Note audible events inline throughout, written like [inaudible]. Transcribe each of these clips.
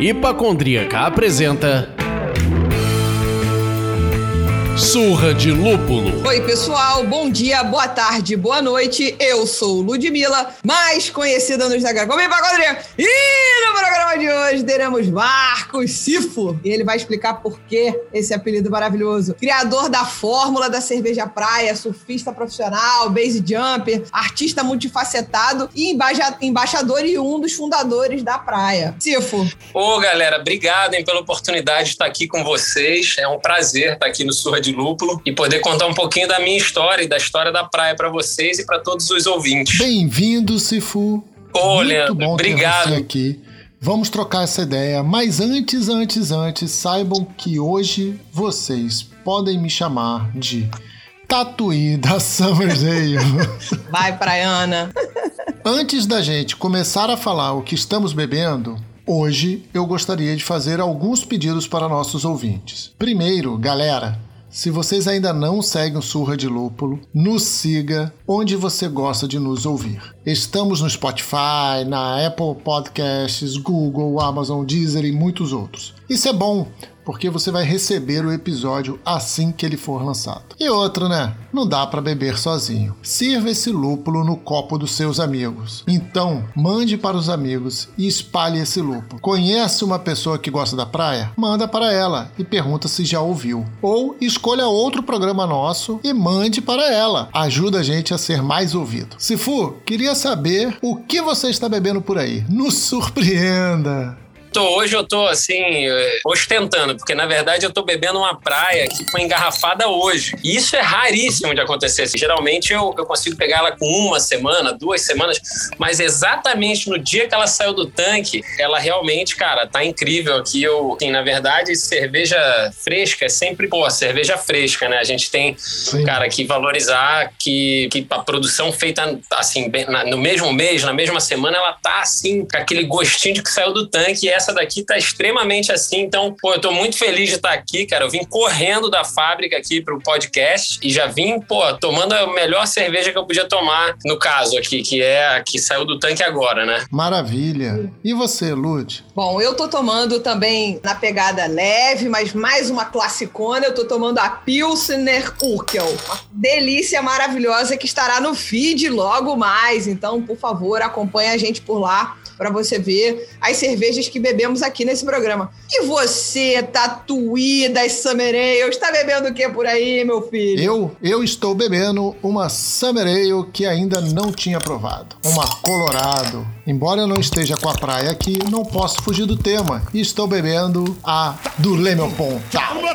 Hipacondríaca apresenta Surra de Lúpulo. Oi, pessoal, bom dia, boa tarde, boa noite. Eu sou Ludmilla, mais conhecida no Instagram como Hipacondríaca. E programa de hoje teremos Marcos Sifo. E ele vai explicar por que esse apelido maravilhoso. Criador da fórmula da cerveja praia, surfista profissional, base jumper, artista multifacetado e embaja embaixador e um dos fundadores da praia. Sifo. Ô, galera, obrigado hein, pela oportunidade de estar aqui com vocês. É um prazer estar aqui no Surra de Lúpulo e poder contar um pouquinho da minha história e da história da praia para vocês e para todos os ouvintes. Bem-vindo, Sifu. Ô, Muito Leandro, bom ter obrigado. você aqui. Vamos trocar essa ideia, mas antes, antes, antes, saibam que hoje vocês podem me chamar de Tatuí da [laughs] Summerdale. Vai, Praiana. Antes da gente começar a falar o que estamos bebendo, hoje eu gostaria de fazer alguns pedidos para nossos ouvintes. Primeiro, galera, se vocês ainda não seguem o Surra de Lúpulo, nos siga onde você gosta de nos ouvir. Estamos no Spotify, na Apple Podcasts, Google, Amazon, Deezer e muitos outros. Isso é bom, porque você vai receber o episódio assim que ele for lançado. E outro, né? Não dá para beber sozinho. Sirva esse lúpulo no copo dos seus amigos. Então, mande para os amigos e espalhe esse lúpulo. Conhece uma pessoa que gosta da praia? Manda para ela e pergunta se já ouviu. Ou escolha outro programa nosso e mande para ela. Ajuda a gente a ser mais ouvido. Sifu, queria saber o que você está bebendo por aí. Nos surpreenda! Tô, hoje eu tô assim, eh, ostentando, porque na verdade eu tô bebendo uma praia que foi engarrafada hoje. E isso é raríssimo de acontecer. Assim, geralmente eu, eu consigo pegar ela com uma semana, duas semanas, mas exatamente no dia que ela saiu do tanque, ela realmente, cara, tá incrível aqui. Eu, assim, na verdade, cerveja fresca é sempre, pô, cerveja fresca, né? A gente tem, Sim. cara, que valorizar que, que a produção feita, assim, bem- na- no mesmo mês, na mesma semana, ela tá, assim, com aquele gostinho de que saiu do tanque. E essa daqui tá extremamente assim. Então, pô, eu tô muito feliz de estar aqui, cara. Eu vim correndo da fábrica aqui pro podcast e já vim, pô, tomando a melhor cerveja que eu podia tomar, no caso aqui, que é a que saiu do tanque agora, né? Maravilha! E você, Lud? Bom, eu tô tomando também na pegada leve, mas mais uma classicona. Eu tô tomando a Pilsner Urkel. Uma delícia maravilhosa que estará no feed logo mais. Então, por favor, acompanhe a gente por lá para você ver as cervejas que bebemos aqui nesse programa. E você, Tatuí das Summer Ale, está bebendo o que por aí, meu filho? Eu, eu estou bebendo uma Summer Ale que ainda não tinha provado. Uma Colorado. Embora eu não esteja com a praia aqui, não posso fugir do tema. E estou bebendo a do Lemon Ponta. Vamos lá.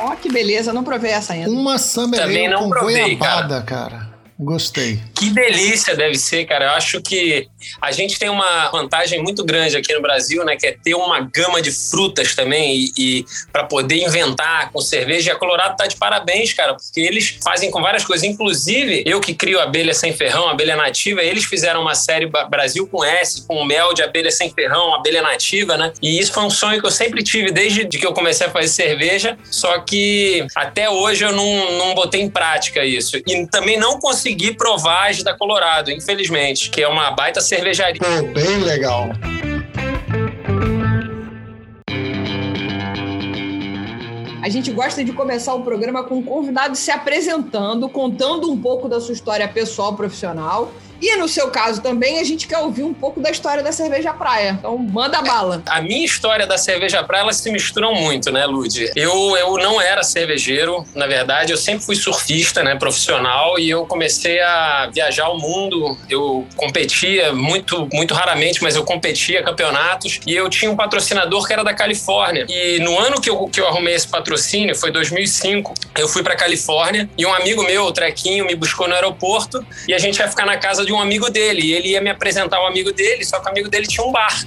Ó, que beleza, não provei essa ainda. Uma Summer Também Ale não com provei, goiabada, cara. Gostei. Que delícia deve ser, cara. Eu acho que a gente tem uma vantagem muito grande aqui no Brasil, né? Que é ter uma gama de frutas também e, e para poder inventar com cerveja. E a Colorado tá de parabéns, cara, porque eles fazem com várias coisas. Inclusive, eu que crio abelha sem ferrão, abelha nativa, eles fizeram uma série Brasil com S, com mel de abelha sem ferrão, abelha nativa, né? E isso foi um sonho que eu sempre tive desde que eu comecei a fazer cerveja. Só que até hoje eu não, não botei em prática isso. E também não consegui provar as da Colorado, infelizmente, que é uma baita cervejaria. Pô, bem legal. A gente gosta de começar o programa com o convidado se apresentando, contando um pouco da sua história pessoal, profissional. E no seu caso também, a gente quer ouvir um pouco da história da cerveja praia. Então, manda bala. A minha história da cerveja praia, elas se misturam muito, né, Lud? Eu, eu não era cervejeiro, na verdade, eu sempre fui surfista, né, profissional, e eu comecei a viajar o mundo. Eu competia muito, muito raramente, mas eu competia campeonatos, e eu tinha um patrocinador que era da Califórnia. E no ano que eu, que eu arrumei esse patrocínio, foi 2005, eu fui pra Califórnia, e um amigo meu, o Trequinho, me buscou no aeroporto, e a gente ia ficar na casa de um amigo dele, e ele ia me apresentar o amigo dele, só que o amigo dele tinha um bar.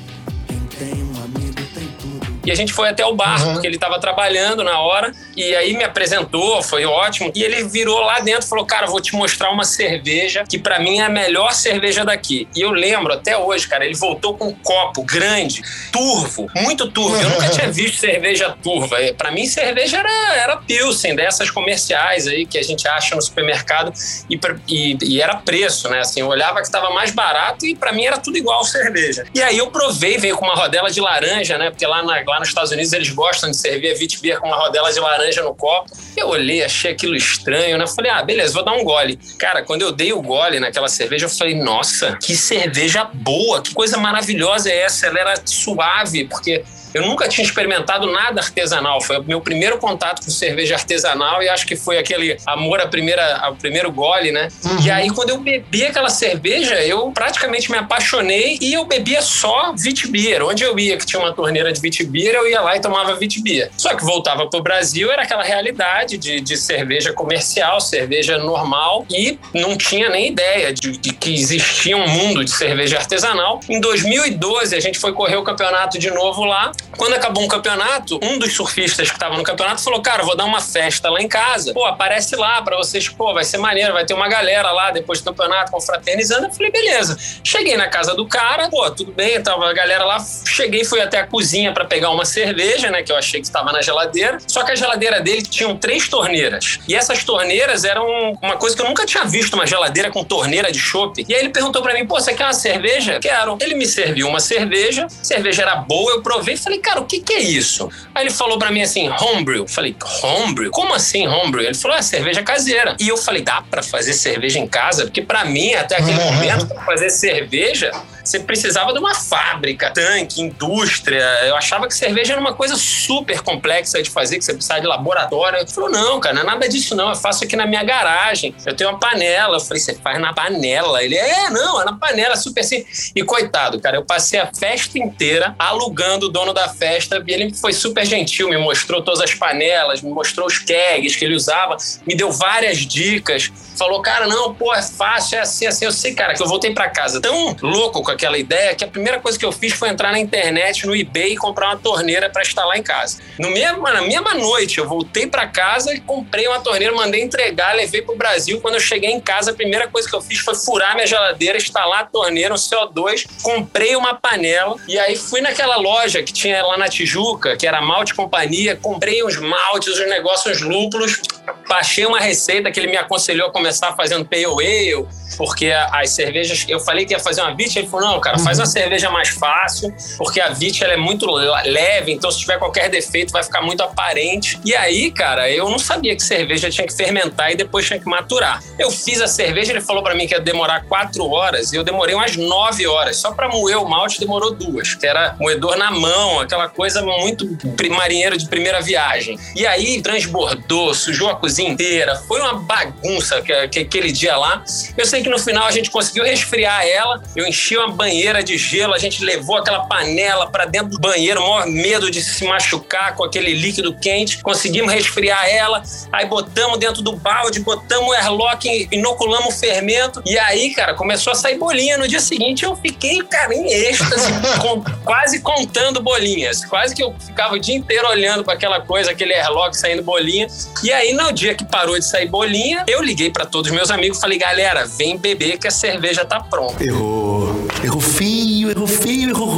E a gente foi até o bar, Uhum. porque ele estava trabalhando na hora. E aí me apresentou, foi ótimo. E ele virou lá dentro e falou: Cara, vou te mostrar uma cerveja que pra mim é a melhor cerveja daqui. E eu lembro até hoje, cara, ele voltou com um copo grande, turvo, muito turvo. Eu nunca tinha visto cerveja turva. É, Pra mim, cerveja era, era Pilsen, dessas comerciais aí que a gente acha no supermercado. E, e- e era preço, né? Assim, eu olhava que estava mais barato e pra mim era tudo igual cerveja. E aí eu provei, veio com uma rodela de laranja, né? Porque lá, na- lá nos Estados Unidos eles gostam de servir a Witbier com uma rodela de laranja no copo. Eu olhei, achei aquilo estranho, né? Falei, ah, beleza, vou dar um gole. Cara, quando eu dei o gole naquela cerveja, eu falei, nossa, que cerveja boa, que coisa maravilhosa é essa? Ela era suave, porque eu nunca tinha experimentado nada artesanal. Foi o meu primeiro contato com cerveja artesanal e acho que foi aquele amor à primeira, ao primeiro gole, né? E aí, quando eu bebi aquela cerveja, eu praticamente me apaixonei e eu bebia só Vitbier. Onde eu ia, que tinha uma torneira de Vitbier, eu ia lá e tomava Vitbier. Só que voltava pro Brasil, era aquela realidade de, de cerveja comercial, cerveja normal e não tinha nem ideia de, de que existia um mundo de cerveja artesanal. Em 2012, a gente foi correr o campeonato de novo lá. Quando acabou um campeonato, um dos surfistas que estava no campeonato falou: Cara, vou dar uma festa lá em casa. Pô, aparece lá pra vocês. Pô, vai ser maneiro, vai ter uma galera lá depois do campeonato confraternizando. Eu falei: Beleza. Cheguei na casa do cara, pô, tudo bem, tava a galera lá. Cheguei, fui até a cozinha pra pegar uma cerveja, né, que eu achei que estava na geladeira. Só que a geladeira dele tinham três torneiras. E essas torneiras eram uma coisa que eu nunca tinha visto, uma geladeira com torneira de chopp. E aí ele perguntou pra mim: Pô, você quer uma cerveja? Quero. Ele me serviu uma cerveja, cerveja era boa, eu provei e falei, cara, o que, que é isso? Aí ele falou pra mim assim, homebrew. Falei, homebrew? Como assim homebrew? Ele falou, é cerveja caseira. E eu falei, dá pra fazer cerveja em casa? Porque pra mim, até aquele momento, fazer cerveja, você precisava de uma fábrica, tanque, indústria. Eu achava que cerveja era uma coisa super complexa de fazer, que você precisava de laboratório. Ele falou, não, cara, não é nada disso não. Eu faço aqui na minha garagem. Eu tenho uma panela. Eu falei, você faz na panela? Ele, é, não, é na panela, super simples. E coitado, cara, eu passei a festa inteira alugando o dono da festa e ele foi super gentil, me mostrou todas as panelas, me mostrou os kegs que ele usava, me deu várias dicas. Falou, cara, não, pô, é fácil, é assim, assim. Eu sei, cara, que eu voltei pra casa tão louco com aquela ideia que a primeira coisa que eu fiz foi entrar na internet, no eBay e comprar uma torneira pra instalar em casa. No mesmo, na mesma noite, eu voltei pra casa e comprei uma torneira, mandei entregar, levei pro Brasil. Quando eu cheguei em casa, a primeira coisa que eu fiz foi furar minha geladeira, instalar a torneira, um CO2, comprei uma panela e aí fui naquela loja que tinha lá na Tijuca, que era Malte Companhia, comprei uns maltes, uns negócios, lúpulos, baixei uma receita que ele me aconselhou a começar fazendo pale ale, porque as cervejas, eu falei que ia fazer uma Vit, ele falou, não, cara, faz uma cerveja mais fácil, porque a Vit ela é muito le- leve, então se tiver qualquer defeito vai ficar muito aparente. E aí, cara, eu não sabia que cerveja tinha que fermentar e depois tinha que maturar. Eu fiz a cerveja, ele falou pra mim que ia demorar quatro horas, e eu demorei umas nove horas. Só pra moer o malte demorou duas, que era moedor na mão, aquela coisa muito marinheiro de primeira viagem. E aí transbordou, sujou a cozinha inteira, foi uma bagunça que, que- aquele dia lá. Eu sei que no final a gente conseguiu resfriar ela, eu enchi uma banheira de gelo, a gente levou aquela panela pra dentro do banheiro, maior medo de se machucar com aquele líquido quente, conseguimos resfriar ela, aí botamos dentro do balde, botamos o airlock, inoculamos o fermento, e aí, cara, começou a sair bolinha. No dia seguinte eu fiquei, cara, em êxtase, [laughs] com- quase contando bolinhas, quase que eu ficava o dia inteiro olhando para aquela coisa, aquele airlock saindo bolinha. E aí, no dia que parou de sair bolinha, eu liguei para todos os meus amigos e falei, galera, vem beber que a cerveja tá pronta. Errou. Errou feio, errou feio, errou.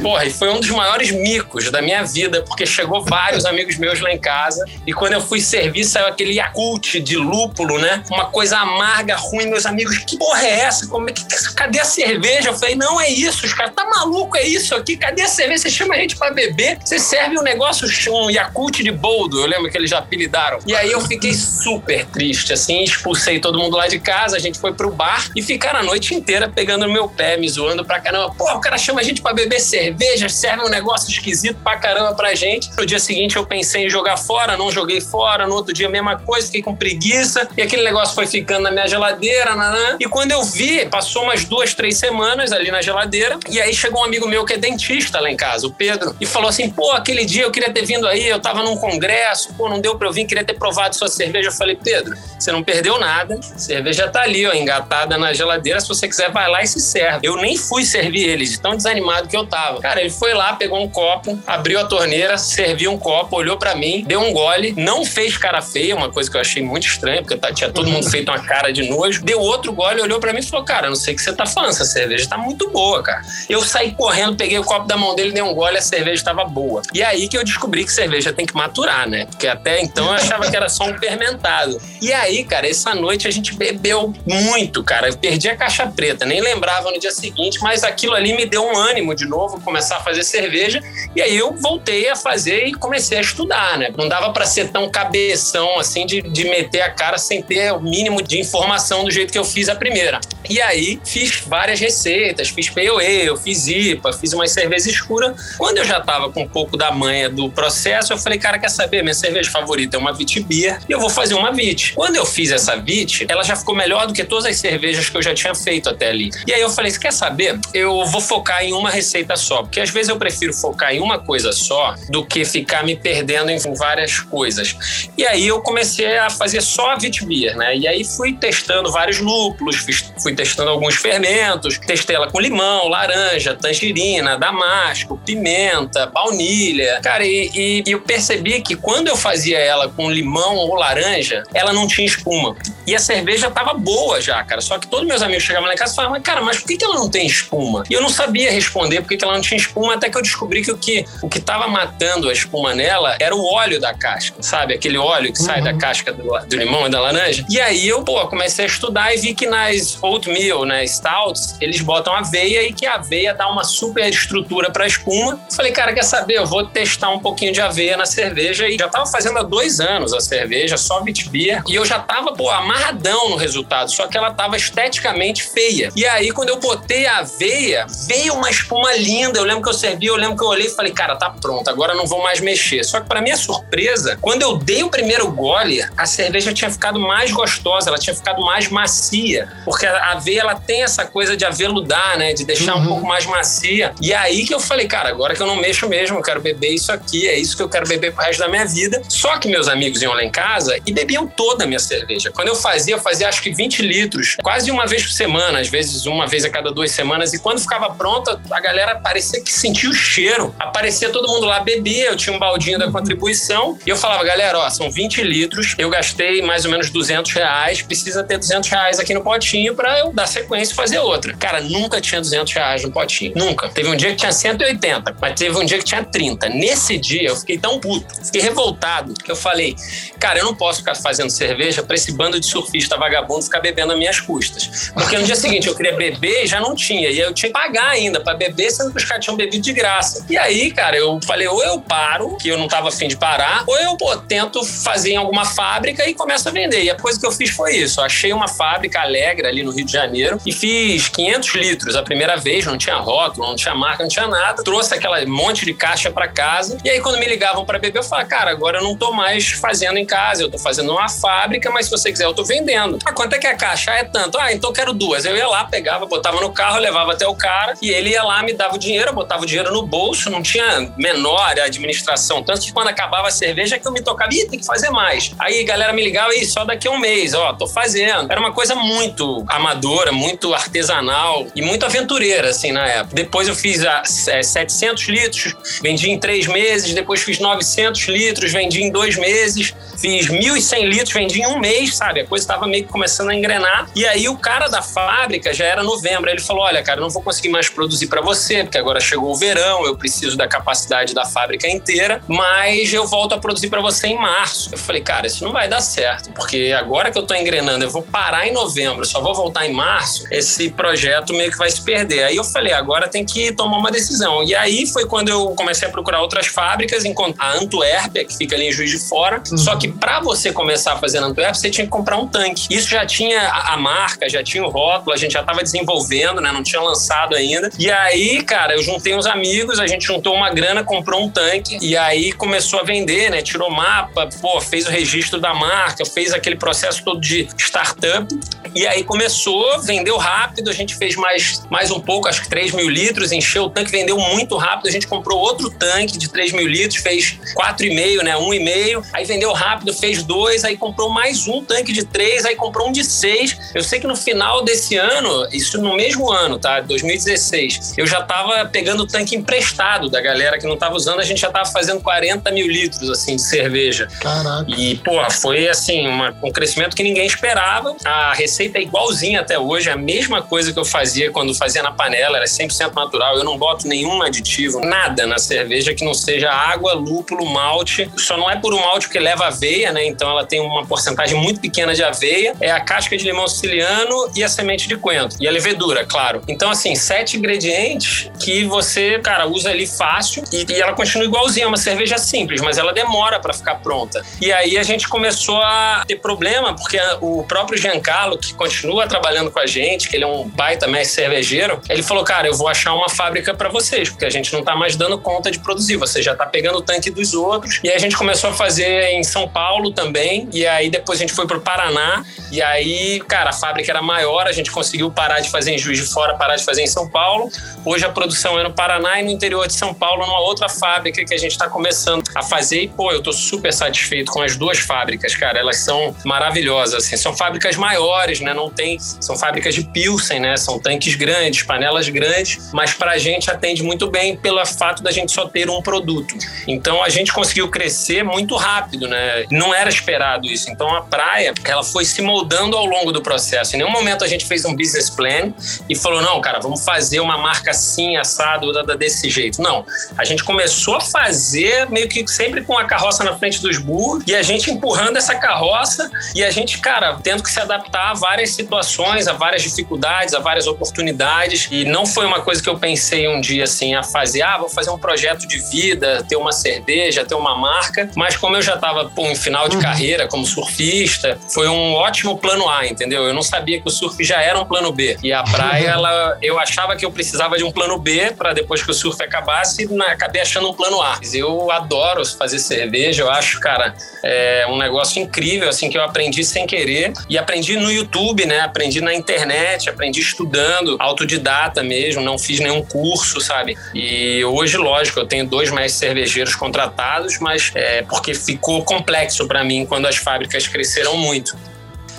Porra, e foi um dos maiores micos da minha vida, porque chegou vários [laughs] amigos meus lá em casa e quando eu fui servir, saiu aquele Yakult de lúpulo, né? Uma coisa amarga, ruim. Meus amigos, que porra é essa? Como é que, cadê a cerveja? Eu falei, não é isso, os caras, tá maluco, é isso aqui? Cadê a cerveja? Você chama a gente pra beber, você serve um negócio, um Yakult de boldo, eu lembro que eles já apelidaram. E aí eu fiquei super triste, assim, expulsei todo mundo lá de casa, a gente foi pro bar e ficaram a noite inteira pegando no meu pé, me zoando pra caramba. Pô, o cara chama a gente pra beber cerveja, serve um negócio esquisito pra caramba pra gente. No dia seguinte eu pensei em jogar fora, não joguei fora. No outro dia mesma coisa, fiquei com preguiça. E aquele negócio foi ficando na minha geladeira, nanã. E quando eu vi, passou umas duas, três semanas ali na geladeira. E aí chegou um amigo meu que é dentista lá em casa, o Pedro, e falou assim: pô, aquele dia eu queria ter vindo aí, eu tava num congresso, pô, não deu pra eu vir, queria ter provado sua cerveja. Eu falei, Pedro, você não perdeu nada, a cerveja tá ali, ó, engatada na geladeira. Se você quiser, vai lá e se serve. Eu nem fui servir eles, de tão desanimado que eu tava. Cara, ele foi lá, pegou um copo, abriu a torneira, serviu um copo, olhou para mim, deu um gole, não fez cara feia, uma coisa que eu achei muito estranha, porque tá, tinha todo mundo [laughs] feito uma cara de nojo. Deu outro gole, olhou para mim e falou: Cara, não sei o que você tá falando, essa cerveja tá muito boa, cara. Eu saí correndo, peguei o copo da mão dele, dei um gole, a cerveja estava boa. E aí que eu descobri que cerveja tem que maturar, né? Porque até então eu achava que era só um fermentado. E aí, cara, essa noite a gente bebeu muito, cara. Eu perdi a caixa preta, nem lembrava no dia seguinte, mas aquilo ali me deu um ânimo de novo, começar a fazer cerveja. E aí eu voltei a fazer e comecei a estudar, né? Não dava para ser tão cabeção assim de, de meter a cara sem ter o mínimo de informação do jeito que eu fiz a primeira. E aí fiz várias receitas, fiz pale ale, fiz IPA, fiz uma cerveja escura. Quando eu já tava com um pouco da manha do processo, eu falei, cara, quer saber? Minha cerveja favorita é uma Vit Beer e eu vou fazer uma Vit. Quando eu fiz essa Vit, ela já ficou melhor do que todas as cervejas que eu já tinha feito até ali. E aí eu falei, quer saber? Eu vou focar em uma receita só, porque às vezes eu prefiro focar em uma coisa só do que ficar me perdendo em várias coisas. E aí eu comecei a fazer só a Vit Beer, né? E aí fui testando vários lúpulos, fui testando alguns fermentos, testei ela com limão, laranja, tangerina, damasco, pimenta, baunilha. Cara, e, e, eu percebi que quando eu fazia ela com limão ou laranja, ela não tinha espuma. E a cerveja tava boa já, cara. Só que todos meus amigos chegavam lá em casa e falavam, cara, mas por que, ela não tem espuma? E eu não sabia responder por que, que ela não tinha espuma, até que eu descobri que o que o que tava matando a espuma nela era o óleo da casca, sabe? Aquele óleo que uhum. sai da uhum. casca do, do, limão e da laranja. E aí eu, pô, comecei a estudar e vi que nas oatmeal, né, stouts, eles botam aveia e que a aveia dá uma super estrutura para espuma. Falei, cara, quer saber? Eu vou testar um pouquinho de aveia na cerveja e já tava fazendo há dois anos a cerveja, só Bitbeer, e eu já tava, pô, amarradão no resultado, só que ela tava esteticamente feia. E aí, quando eu botei a aveia, veio uma espuma linda. Eu lembro que eu servi, eu lembro que eu olhei e falei, cara, tá pronto, agora não vou mais mexer. Só que, para minha surpresa, quando eu dei o primeiro gole, a cerveja tinha ficado mais gostosa, ela tinha ficado mais macia, porque a aveia ela tem essa coisa de aveludar, né, de deixar uhum. um pouco mais macia. E aí que eu falei, cara, agora que eu não mexo mesmo, eu quero beber isso aqui, é isso que eu quero beber pro resto da minha vida. Só que meus amigos iam lá em casa e bebiam toda a minha cerveja. Quando eu fazia, eu fazia acho que 20 litros, quase uma vez por semana, às vezes uma vez a cada duas semanas. E quando ficava pronta, a galera parecia que sentia o cheiro. Aparecia todo mundo lá, bebia, eu tinha um baldinho da contribuição. E eu falava, galera, ó, são 20 litros, eu gastei mais ou menos 200 reais, precisa ter 200 reais aqui no potinho para eu dar sequência e fazer outra. Cara, nunca tinha 200 reais no potinho. Nunca. Teve um dia que tinha 180, mas teve um dia que tinha 30. Nesse dia, eu fiquei tão puto, fiquei revoltado, que eu falei, cara, eu não posso ficar fazendo cerveja para esse bando de surfista vagabundo ficar bebendo as minhas custas. Porque no dia seguinte eu queria beber e já não tinha. E aí eu tinha que pagar ainda para beber, sendo que os caras tinham bebido de graça. E aí, cara, eu falei, ou eu paro, que eu não tava afim de parar, ou eu, pô, tento fazer em alguma fábrica e começo a vender. E a coisa que eu fiz foi isso. Eu achei uma fábrica alegre ali no Rio de Janeiro e fiz 500 litros a primeira vez, não tinha rótulo, não tinha marca, não tinha nada. Trouxe aquela monte de caixa para casa. E aí, quando me ligavam para beber, eu falava, cara, agora eu não tô mais fazendo em casa, eu tô fazendo numa fábrica, mas se você quiser, eu tô vendendo. Ah, quanto é que a caixa? Ah, é tanto. Ah, então eu quero duas. Eu ia lá, pegava, botava no carro, levava até o cara e ele ia lá, me dava o dinheiro, eu botava o dinheiro no bolso, não tinha menor administração. Tanto que quando acabava a cerveja, que eu me tocava, ih, tem que fazer mais. Aí a galera me ligava, ih, só daqui a um mês, ó, tô fazendo. Era uma coisa muito amadora, muito artesanal e muito aventureira, assim, na época. Depois eu fiz a, é, 700 litros, vendi em três meses, depois fiz 900 litros, vendi em dois meses, fiz 1.100 litros, vendi em um mês, sabe? A coisa estava meio que começando a engrenar. E aí o cara da fábrica já era novembro. Ele falou: Olha, cara, não vou conseguir mais produzir para você, porque agora chegou o verão, eu preciso da capacidade da fábrica inteira, mas eu volto a produzir para você em março. Eu falei: Cara, isso não vai dar certo, porque agora que eu tô engrenando, eu vou parar em novembro, só vou voltar em março, esse projeto meio que vai se perder. Aí eu falei: Agora tem que tomar uma decisão. E aí foi quando eu comecei a procurar outras fábricas, a Antuérpia, que fica ali em Juiz de Fora. Uhum. Só que para você começar a fazer na Antuérpia, você tinha que comprar um tanque. Isso já tinha a marca, já tinha o rótulo, a gente já estava desenvolvendo, né? Não tinha lançado ainda. E aí, cara, eu juntei uns amigos, a gente juntou uma grana, comprou um tanque e aí começou a vender, né? Tirou mapa, pô, fez o registro da marca, fez aquele processo todo de startup. E aí começou, vendeu rápido, a gente fez mais, mais um pouco, acho que 3 mil litros, encheu o tanque, vendeu muito rápido. A gente comprou outro tanque de 3 mil litros, fez 4,5, né? 1,5. Aí vendeu rápido, fez dois, aí comprou mais um tanque de três, aí comprou um de seis. Eu sei que no final desse ano, isso no mesmo ano, tá? 2016, eu já tava pegando tanque emprestado da galera que não tava usando, a gente já tava fazendo 40 mil litros, assim, de cerveja. Caraca. E, pô, foi assim, uma, um crescimento que ninguém esperava. A receita é igualzinha até hoje, a mesma coisa que eu fazia quando fazia na panela, era 100% natural. Eu não boto nenhum aditivo, nada na cerveja que não seja água, lúpulo, malte. Só não é por um malte porque leva aveia, né? Então ela tem uma porcentagem muito pequena de aveia. É a casca de limão siciliano e a semente de coentro. E a levedura, claro. Então, assim, sete ingredientes que você, cara, usa ali fácil e, e ela continua igualzinha. É uma cerveja simples, mas ela demora para ficar pronta. E aí a gente começou a ter problema, porque o próprio Giancarlo, que continua trabalhando com a gente, que ele é um baita mestre cervejeiro, ele falou, cara, eu vou achar uma fábrica para vocês, porque a gente não tá mais dando conta de produzir, você já tá pegando o tanque dos outros. E aí a gente começou a fazer em São Paulo também, e aí depois a gente foi pro Paraná, e aí, cara, a fábrica era maior, a gente conseguiu parar de fazer em Juiz de Fora, parar de fazer em São Paulo. Hoje a produção é no Paraná e no interior de São Paulo, numa outra fábrica que a gente está começando a fazer. E, pô, eu tô super satisfeito com as duas fábricas, cara. Elas são maravilhosas, assim. São fábricas maiores, né? Não tem... São fábricas de Pilsen, né? São tanques grandes, panelas grandes, mas pra gente atende muito bem pelo fato da gente só ter um produto. Então, a gente conseguiu crescer muito rápido, né? Não era esperado isso. Então, a praia, ela foi se moldando ao longo do processo. Em nenhum momento a gente fez um business plan e falou, não, cara, vamos fazer uma marca assim, assado, desse jeito. Não. A gente começou a fazer meio que sempre com a carroça na frente dos burros e a gente empurrando essa carroça e a gente, cara, tendo que se adaptar a várias situações, a várias dificuldades, a várias oportunidades. E não foi uma coisa que eu pensei um dia assim a fazer, ah, vou fazer um projeto de vida, ter uma cerveja, ter uma marca. Mas como eu já estava em final de uhum. carreira como surfista, foi um ótimo plano A, entendeu? Eu não sabia que o surf já era um plano B. E a praia, [laughs] ela, eu achava que eu precisava de um plano B para depois que o surf acabasse, na, acabei achando um plano A. Eu adoro fazer cerveja, eu acho, cara, é um negócio incrível, assim, que eu aprendi sem querer. E aprendi no YouTube, né? Aprendi na internet, aprendi estudando, autodidata mesmo, não fiz nenhum curso, sabe? E hoje, lógico, eu tenho dois mestres cervejeiros contratados, mas é porque ficou complexo para mim quando as fábricas cresceram muito.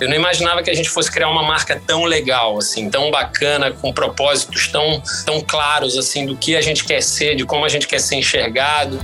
Eu não imaginava que a gente fosse criar uma marca tão legal, assim, tão bacana, com propósitos tão, tão claros, assim, do que a gente quer ser, de como a gente quer ser enxergado.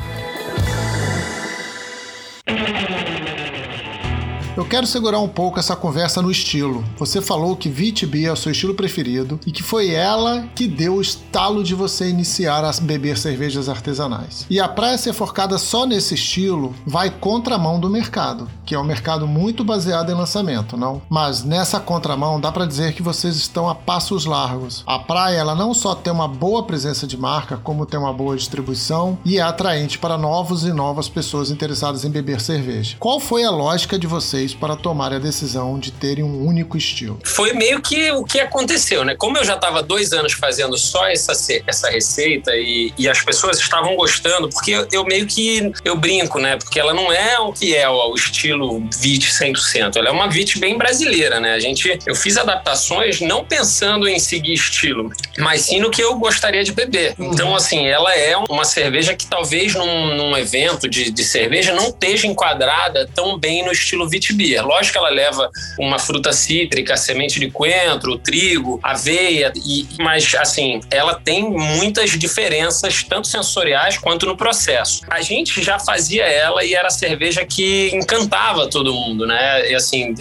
Eu quero segurar um pouco essa conversa no estilo. Você falou que VTB é o seu estilo preferido e que foi ela que deu o estalo de você iniciar a beber cervejas artesanais. E a praia ser forcada só nesse estilo vai contramão do mercado, que é um mercado muito baseado em lançamento, não? Mas nessa contramão dá para dizer que vocês estão a passos largos. A praia ela não só tem uma boa presença de marca, como tem uma boa distribuição e é atraente para novos e novas pessoas interessadas em beber cerveja. Qual foi a lógica de vocês vocês para tomarem a decisão de terem um único estilo? Foi meio que o que aconteceu, né? Como eu já estava dois anos fazendo só essa, essa receita e, e as pessoas estavam gostando, porque eu, eu, meio que eu brinco, né? Porque ela não é o fiel ao estilo VIT 100%. Ela é uma VIT bem brasileira, né? A gente, eu fiz adaptações não pensando em seguir estilo, mas sim no que eu gostaria de beber. Uhum. Então, assim, ela é uma cerveja que talvez num, num evento de, de cerveja não esteja enquadrada tão bem no estilo VIT beer. Lógico que ela leva uma fruta cítrica, semente de coentro, trigo, aveia, e, mas assim, ela tem muitas diferenças, tanto sensoriais quanto no processo. A gente já fazia ela e era a cerveja que encantava todo mundo, né? E assim,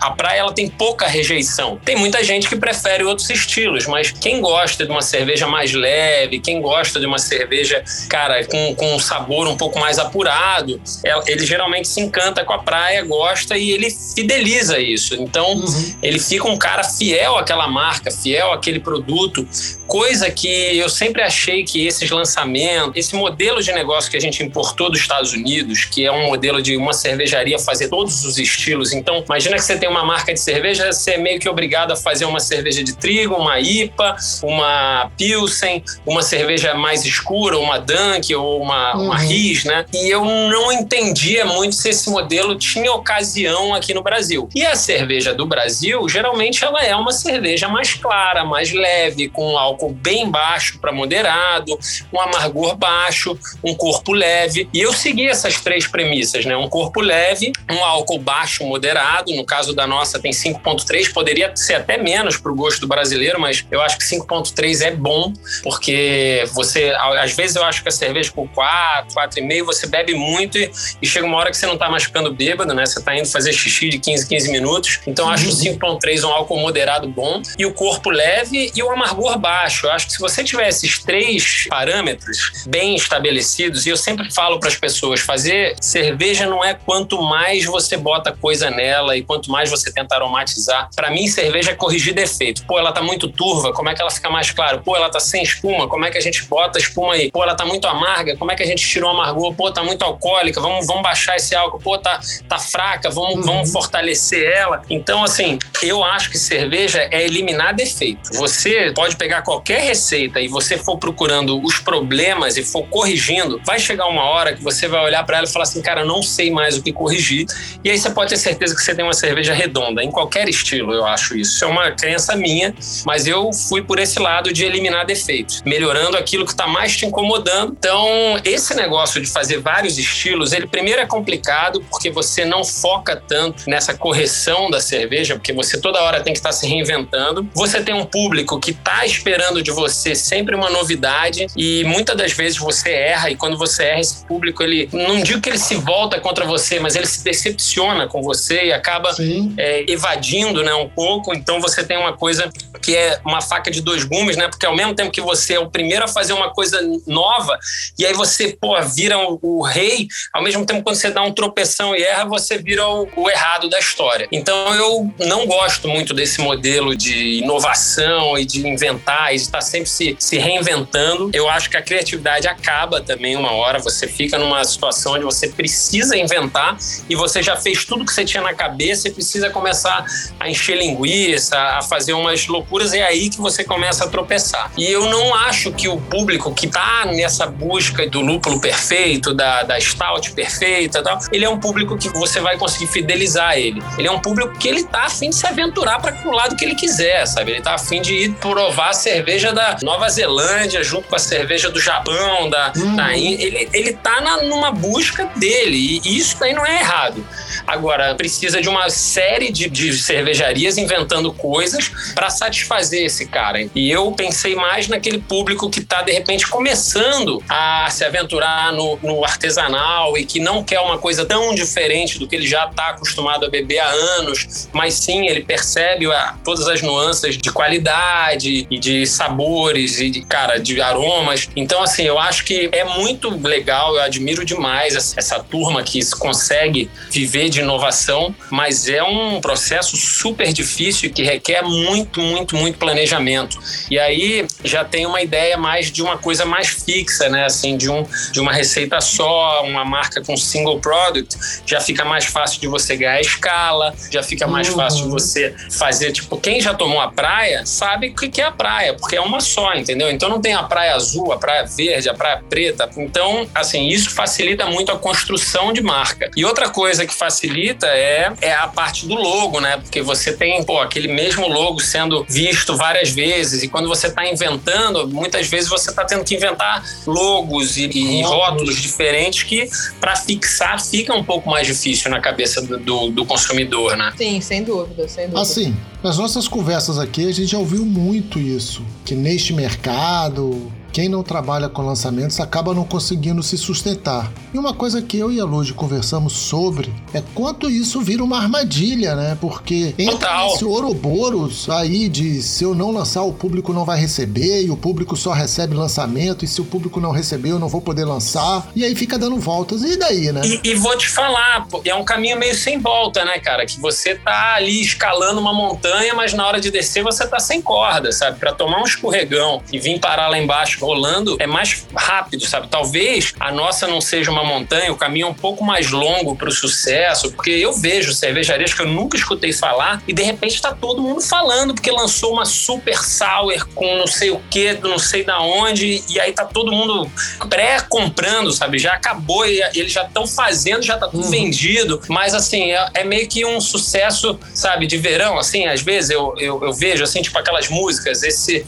a praia ela tem pouca rejeição. Tem muita gente que prefere outros estilos, mas quem gosta de uma cerveja mais leve, quem gosta de uma cerveja, cara, com, com um sabor um pouco mais apurado, ele geralmente se encanta com a praia, gosta e ele fideliza isso. Então, uhum. ele fica um cara fiel àquela marca, fiel àquele produto, coisa que eu sempre achei que esses lançamentos, esse modelo de negócio que a gente importou dos Estados Unidos, que é um modelo de uma cervejaria fazer todos os estilos. Então, imagina que você tem uma marca de cerveja, você é meio que obrigado a fazer uma cerveja de trigo, uma IPA, uma Pilsen, uma cerveja mais escura, uma Dunk ou uma, uhum. uma Riz, né? E eu não entendia muito se esse modelo tinha ocasião aqui no Brasil. E a cerveja do Brasil, geralmente, ela é uma cerveja mais clara, mais leve, com álcool álcool bem baixo para moderado, um amargor baixo, um corpo leve. E eu segui essas três premissas, né? Um corpo leve, um álcool baixo moderado, no caso da nossa tem 5.3, poderia ser até menos para o gosto do brasileiro, mas eu acho que 5.3 é bom, porque você, às vezes eu acho que a cerveja com 4, 4,5, você bebe muito e, e, chega uma hora que você não está mais ficando bêbado, né? Você está indo fazer xixi de 15, 15 minutos. Então eu acho o 5.3 um álcool moderado bom e o corpo leve e o amargor baixo. Eu acho que se você tiver esses três parâmetros bem estabelecidos, e eu sempre falo para as pessoas, fazer cerveja não é quanto mais você bota coisa nela e quanto mais você tenta aromatizar. Para mim, cerveja é corrigir defeito. Pô, ela tá muito turva, como é que ela fica mais clara? Pô, ela tá sem espuma, como é que a gente bota a espuma aí? Pô, ela tá muito amarga, como é que a gente tira o amargor? Pô, tá muito alcoólica, vamos, vamos baixar esse álcool. Pô, tá, tá fraca, vamos, uhum. vamos fortalecer ela. Então, assim, eu acho que cerveja é eliminar defeito. Você pode pegar qualquer receita e você for procurando os problemas e for corrigindo, vai chegar uma hora que você vai olhar para ela e falar assim, cara, não sei mais o que corrigir. E aí você pode ter certeza que você tem uma cerveja redonda, em qualquer estilo, eu acho isso. Isso é uma crença minha, mas eu fui por esse lado de eliminar defeitos, melhorando aquilo que está mais te incomodando. Então, esse negócio de fazer vários estilos, ele primeiro é complicado porque você não foca tanto nessa correção da cerveja, porque você toda hora tem que estar tá se reinventando. Você tem um público que está esperando de você sempre uma novidade e muitas das vezes você erra e quando você erra esse público ele não digo que ele se volta contra você, mas ele se decepciona com você e acaba é, evadindo, né, um pouco. Então você tem uma coisa que é uma faca de dois gumes, né? Porque ao mesmo tempo que você é o primeiro a fazer uma coisa nova e aí você, pô, vira o, o rei, ao mesmo tempo quando você dá um tropeção e erra, você vira o, o errado da história. Então eu não gosto muito desse modelo de inovação e de inventar e de estar sempre se, se reinventando. Eu acho que a criatividade acaba também uma hora, você fica numa situação onde você precisa inventar e você já fez tudo que você tinha na cabeça e precisa começar a encher linguiça, a fazer umas loucuras, é aí que você começa a tropeçar. E eu não acho que o público que está nessa busca do lúpulo perfeito, da, da stout perfeita tal, ele é um público que você vai conseguir fidelizar ele. Ele é um público que ele tá afim de se aventurar para o lado que ele quiser, sabe? Ele tá afim de ir provar a cerveja da Nova Zelândia junto com a cerveja do Japão, da, uhum. da ele, ele tá na, numa busca dele e isso aí não é errado. Agora, precisa de uma série de, de cervejarias inventando coisas para satisfazer esse cara. E eu pensei mais naquele público que está, de repente, começando a se aventurar no, no, artesanal e que não quer uma coisa tão diferente do que ele já está acostumado a beber há anos, mas sim, ele percebe a, todas as nuances de qualidade e de sabores e, de, cara, de aromas. Então, assim, eu acho que é muito legal, eu admiro demais essa, essa turma que consegue viver de inovação, mas é um processo super difícil que requer muito, muito, muito planejamento. E aí já tem uma ideia mais de uma coisa mais fixa, né? Assim, de, um, de uma receita só, uma marca com single product, já fica mais fácil de você ganhar escala, já fica mais uhum. fácil de você fazer. Tipo, quem já tomou a praia sabe o que é a praia, porque é uma só, entendeu? Então não tem a praia azul, a praia verde, a praia preta. Então, assim, isso facilita muito a construção de marca. E outra coisa que facilita é, é a parte do logo, né? Porque você tem, pô, aquele mesmo logo sendo visto várias vezes e quando você está inventando, muitas vezes você está tendo que inventar logos e, e rótulos diferentes que para fixar fica um pouco mais difícil na cabeça do, do, do consumidor, né? Sim, sem dúvida, sem dúvida. Assim, nas nossas conversas aqui a gente já ouviu muito isso, que neste mercado quem não trabalha com lançamentos acaba não conseguindo se sustentar. E uma coisa que eu e a Lud conversamos sobre é quanto isso vira uma armadilha, né? Porque entra esse Ouroboros aí de se eu não lançar, o público não vai receber, e o público só recebe lançamento, e se o público não receber, eu não vou poder lançar. E aí fica dando voltas. E daí, né? E, e vou te falar, é um caminho meio sem volta, né, cara? Que você tá ali escalando uma montanha, mas na hora de descer você tá sem corda, sabe? Para tomar um escorregão e vir parar lá embaixo rolando é mais rápido, sabe? Talvez a nossa não seja uma montanha, o caminho é um pouco mais longo para o sucesso, porque eu vejo cervejarias que eu nunca escutei falar e de repente está todo mundo falando porque lançou uma super sour com não sei o que, não sei da onde, e aí tá todo mundo pré-comprando, sabe? Já acabou e eles já estão fazendo, já tá tudo uhum. vendido, mas assim, é, é, meio que um sucesso, sabe, de verão, assim, às vezes eu, eu, eu vejo, assim, tipo aquelas músicas, esse...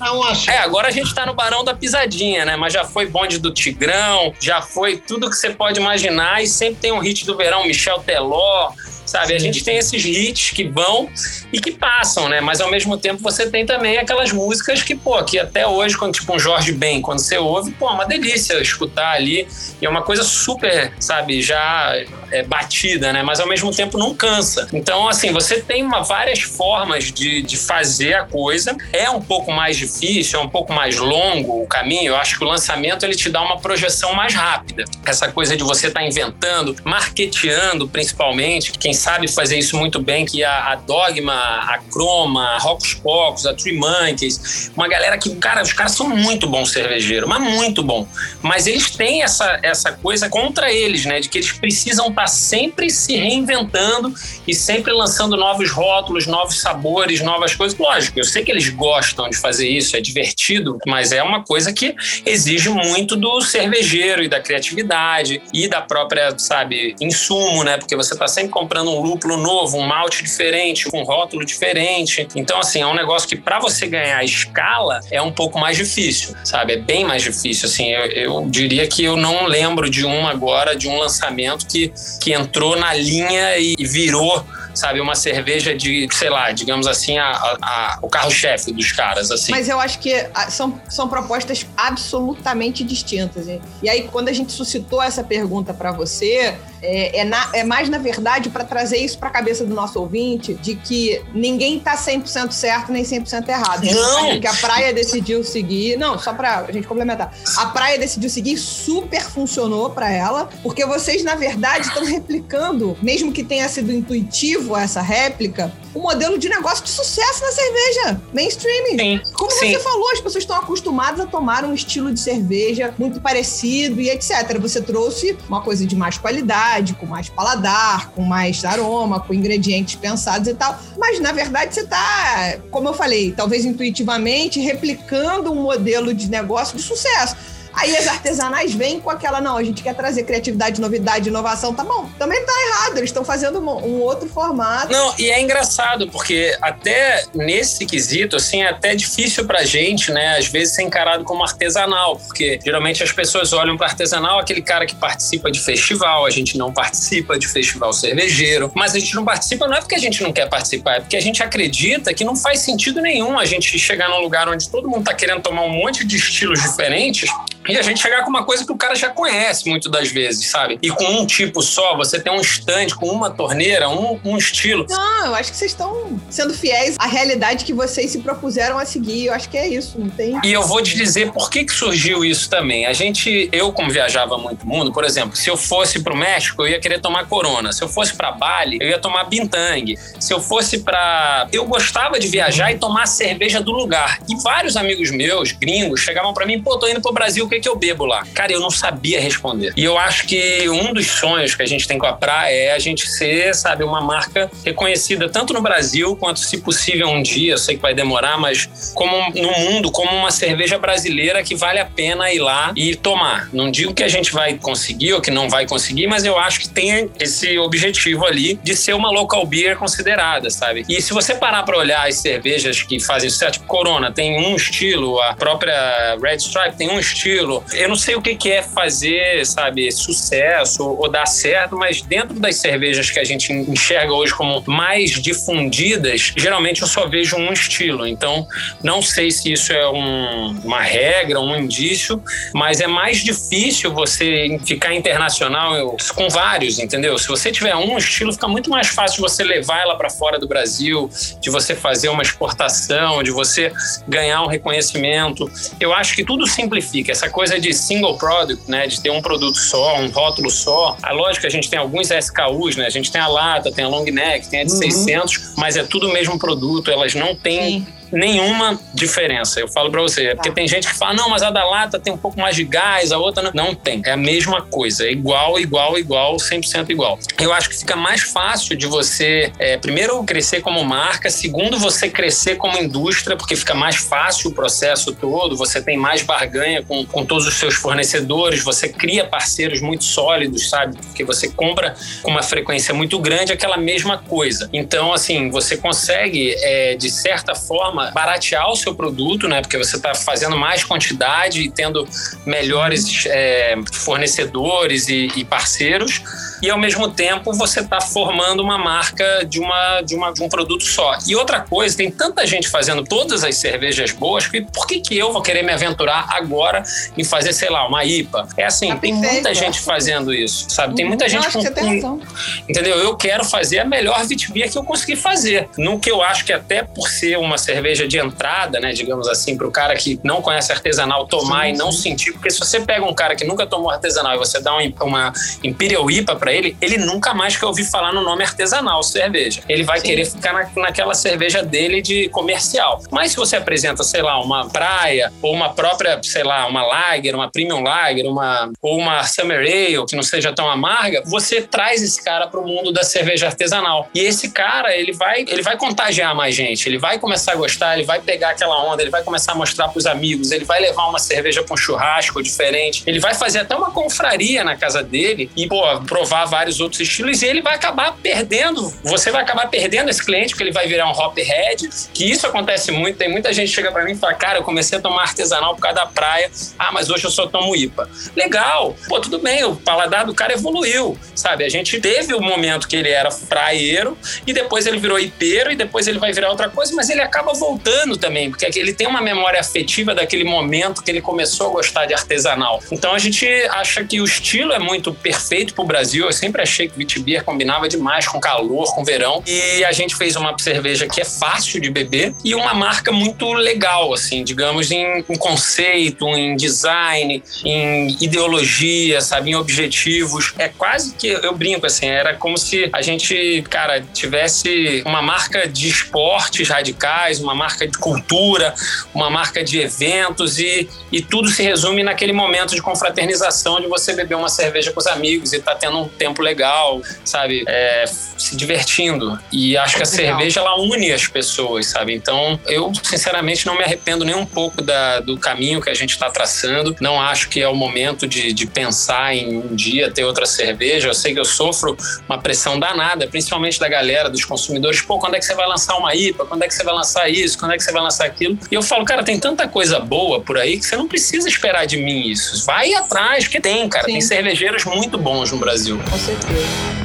É, agora a gente tá no Barão da Pisadinha, né? Mas já foi bonde do Tigrão, já foi tudo que você pode imaginar e sempre tem um hit do verão, Michel Teló, sabe? A gente tem esses hits que vão e que passam, né? Mas ao mesmo tempo você tem também aquelas músicas que, pô, que até hoje, quando tipo um Jorge Ben, quando você ouve, pô, é uma delícia escutar ali. E é uma coisa super, sabe, já é, batida, né? Mas ao mesmo tempo não cansa. Então, assim, você tem uma, várias formas de, de fazer a coisa. É um pouco mais difícil, é um pouco mais longo o caminho. Eu acho que o lançamento ele te dá uma projeção mais rápida. Essa coisa de você estar tá inventando, marketeando principalmente. Quem sabe fazer isso muito bem, que a, a Dogma, a Chroma, a Rocos Pocos, a Tree Monkeys, uma galera que, cara, os caras são muito bons cervejeiros, mas muito bom. Mas eles têm essa, essa coisa contra eles, né? De que eles precisam estar tá sempre se reinventando e sempre lançando novos rótulos, novos sabores, novas coisas. Lógico, eu sei que eles gostam de fazer isso, é divertido, mas é uma coisa que exige muito do cervejeiro e da criatividade e da própria, sabe, insumo, né? Porque você está sempre comprando um lúpulo novo, um malte diferente, um rótulo diferente. Então, assim, é um negócio que para você ganhar escala é um pouco mais difícil, sabe? É bem mais difícil. Assim, eu, eu diria que eu não lembro de um agora, de um lançamento que, que entrou na linha e virou sabe? Uma cerveja de, sei lá, digamos assim, a, a, a o carro-chefe dos caras, assim. Mas eu acho que ah, são, são propostas absolutamente distintas. Hein? E aí, quando a gente suscitou essa pergunta para você, é, é, na, é, mais, na verdade, para trazer isso para a cabeça do nosso ouvinte, de que ninguém tá 100% certo nem 100% errado. Não! Que a praia decidiu seguir... Não, só para a gente complementar. A praia decidiu seguir, super funcionou para ela, porque vocês, na verdade, estão replicando, mesmo que tenha sido intuitivo essa réplica, um modelo de negócio de sucesso na cerveja mainstream. Sim, Como sim. você falou, as pessoas estão acostumadas a tomar um estilo de cerveja muito parecido e etc. Você trouxe uma coisa de mais qualidade, com mais paladar, com mais aroma, com ingredientes pensados e tal. Mas na verdade você está, como eu falei, talvez intuitivamente replicando um modelo de negócio de sucesso. Aí as artesanais vêm com aquela, não, a gente quer trazer criatividade, novidade, inovação. Tá bom, também tá errado, eles estão fazendo um, outro formato. Não, e é engraçado, porque até nesse quesito, assim, é até difícil pra gente, né, às vezes ser encarado como artesanal, porque geralmente as pessoas olham para artesanal aquele cara que participa de festival, a gente não participa de festival cervejeiro, mas a gente não participa não é porque a gente não quer participar, é porque a gente acredita que não faz sentido nenhum a gente chegar num lugar onde todo mundo tá querendo tomar um monte de estilos diferentes e a gente chegar com uma coisa que o cara já conhece muito das vezes, sabe? E com um tipo só, você tem um stand com uma torneira, um, um estilo. Não, eu acho que vocês estão sendo fiéis à realidade que vocês se propuseram a seguir. Eu acho que é isso, não tem. E eu vou te dizer por que, que surgiu isso também. A gente, eu, como viajava muito mundo, por exemplo, se eu fosse pro México, eu ia querer tomar Corona. Se eu fosse para Bali, eu ia tomar Bintang. Se eu fosse para. Eu gostava de viajar e tomar cerveja do lugar. E vários amigos meus, gringos, chegavam para mim, pô, tô indo pro Brasil, que, que eu bebo lá? Cara, eu não sabia responder. E eu acho que um dos sonhos que a gente tem com a praia é a gente ser, sabe, uma marca reconhecida tanto no Brasil quanto, se possível, um dia, eu sei que vai demorar, mas como no mundo, como uma cerveja brasileira que vale a pena ir lá e tomar. Não digo que a gente vai conseguir ou que não vai conseguir, mas eu acho que tem esse objetivo ali de ser uma local beer considerada, sabe? E se você parar para olhar as cervejas que fazem sucesso, tipo Corona tem um estilo, a própria Red Stripe tem um estilo, Eu não sei o que é fazer, sabe, sucesso ou dar certo, mas dentro das cervejas que a gente enxerga hoje como mais difundidas, geralmente eu só vejo um estilo. Então, não sei se isso é um, uma regra, um indício, mas é mais difícil você ficar internacional com vários, entendeu? Se você tiver um estilo, fica muito mais fácil você levar ela para fora do Brasil, de você fazer uma exportação, de você ganhar um reconhecimento. Eu acho que tudo simplifica. Essa coisa de single product, né, de ter um produto só, um rótulo só. A lógica, a gente tem alguns SKUs, né? A gente tem a lata, tem a long neck, tem a de uhum. 600, mas é tudo o mesmo produto, elas não têm Sim nenhuma diferença. Eu falo pra você. É porque Tá. tem gente que fala, não, mas a da lata tem um pouco mais de gás, a outra não. Não tem. É a mesma coisa. É igual, igual, igual, 100% igual. Eu acho que fica mais fácil de você, é, primeiro, crescer como marca, segundo, você crescer como indústria, porque fica mais fácil o processo todo, você tem mais barganha com, com todos os seus fornecedores, você cria parceiros muito sólidos, sabe? Porque você compra com uma frequência muito grande aquela mesma coisa. Então, assim, você consegue, é, de certa forma, baratear o seu produto, né? Porque você está fazendo mais quantidade e tendo melhores é, fornecedores e, e parceiros. E ao mesmo tempo você está formando uma marca de, uma, de, uma, de um produto só. E outra coisa, tem tanta gente fazendo todas as cervejas boas que por que, que eu vou querer me aventurar agora em fazer, sei lá, uma IPA? É assim, Tá tem perfeito, muita gente fazendo isso, sabe? Tem muita Eu gente acho que você tem com, razão. Entendeu? Eu quero fazer a melhor Vitibia que eu consegui fazer. No que eu acho que até por ser uma cerveja de entrada, né, digamos assim, para o cara que não conhece artesanal tomar e não sentir, porque se você pega um cara que nunca tomou artesanal e você dá uma, uma Imperial IPA para ele, ele nunca mais quer ouvir falar no nome artesanal cerveja. Ele vai querer ficar na, naquela cerveja dele de comercial. Mas se você apresenta, sei lá, uma praia ou uma própria, sei lá, uma lager, uma premium lager, uma ou uma summer ale que não seja tão amarga, você traz esse cara para o mundo da cerveja artesanal. E esse cara, ele vai, ele vai contagiar mais gente, ele vai começar a gostar, ele vai pegar aquela onda, ele vai começar a mostrar para os amigos, ele vai levar uma cerveja com churrasco diferente, ele vai fazer até uma confraria na casa dele e, pô, provar vários outros estilos e ele vai acabar perdendo, você vai acabar perdendo esse cliente porque ele vai virar um hop head, que isso acontece muito, tem muita gente que chega para mim e fala, cara, eu comecei a tomar artesanal por causa da praia, ah, mas hoje eu só tomo IPA. Legal, pô, tudo bem, o paladar do cara evoluiu, sabe? A gente teve o momento que ele era praieiro e depois ele virou ipeiro e depois ele vai virar outra coisa, mas ele acaba voltando também, porque ele tem uma memória afetiva daquele momento que ele começou a gostar de artesanal. Então a gente acha que o estilo é muito perfeito pro Brasil. Eu sempre achei que Vitibir combinava demais com calor, com verão. E a gente fez uma cerveja que é fácil de beber e uma marca muito legal, assim, digamos, em, em conceito, em design, em ideologia, sabe, em objetivos. É quase que eu brinco assim, era como se a gente, cara, tivesse uma marca de esportes radicais, uma marca de cultura, uma marca de eventos e, e tudo se resume naquele momento de confraternização de você beber uma cerveja com os amigos e tá tendo um tempo legal, sabe, é, se divertindo. E acho que a Legal. cerveja ela une as pessoas, sabe? Então eu sinceramente não me arrependo nem um pouco da, do caminho que a gente está traçando. Não acho que é o momento de, de pensar em um dia ter outra cerveja. Eu sei que eu sofro uma pressão danada, principalmente da galera, dos consumidores. Pô, quando é que você vai lançar uma IPA? Quando é que você vai lançar isso? Quando é que você vai lançar aquilo? E eu falo, cara, tem tanta coisa boa por aí que você não precisa esperar de mim isso. Vai atrás, que tem, cara. Sim. Tem cervejeiros muito bons no Brasil. Com certeza.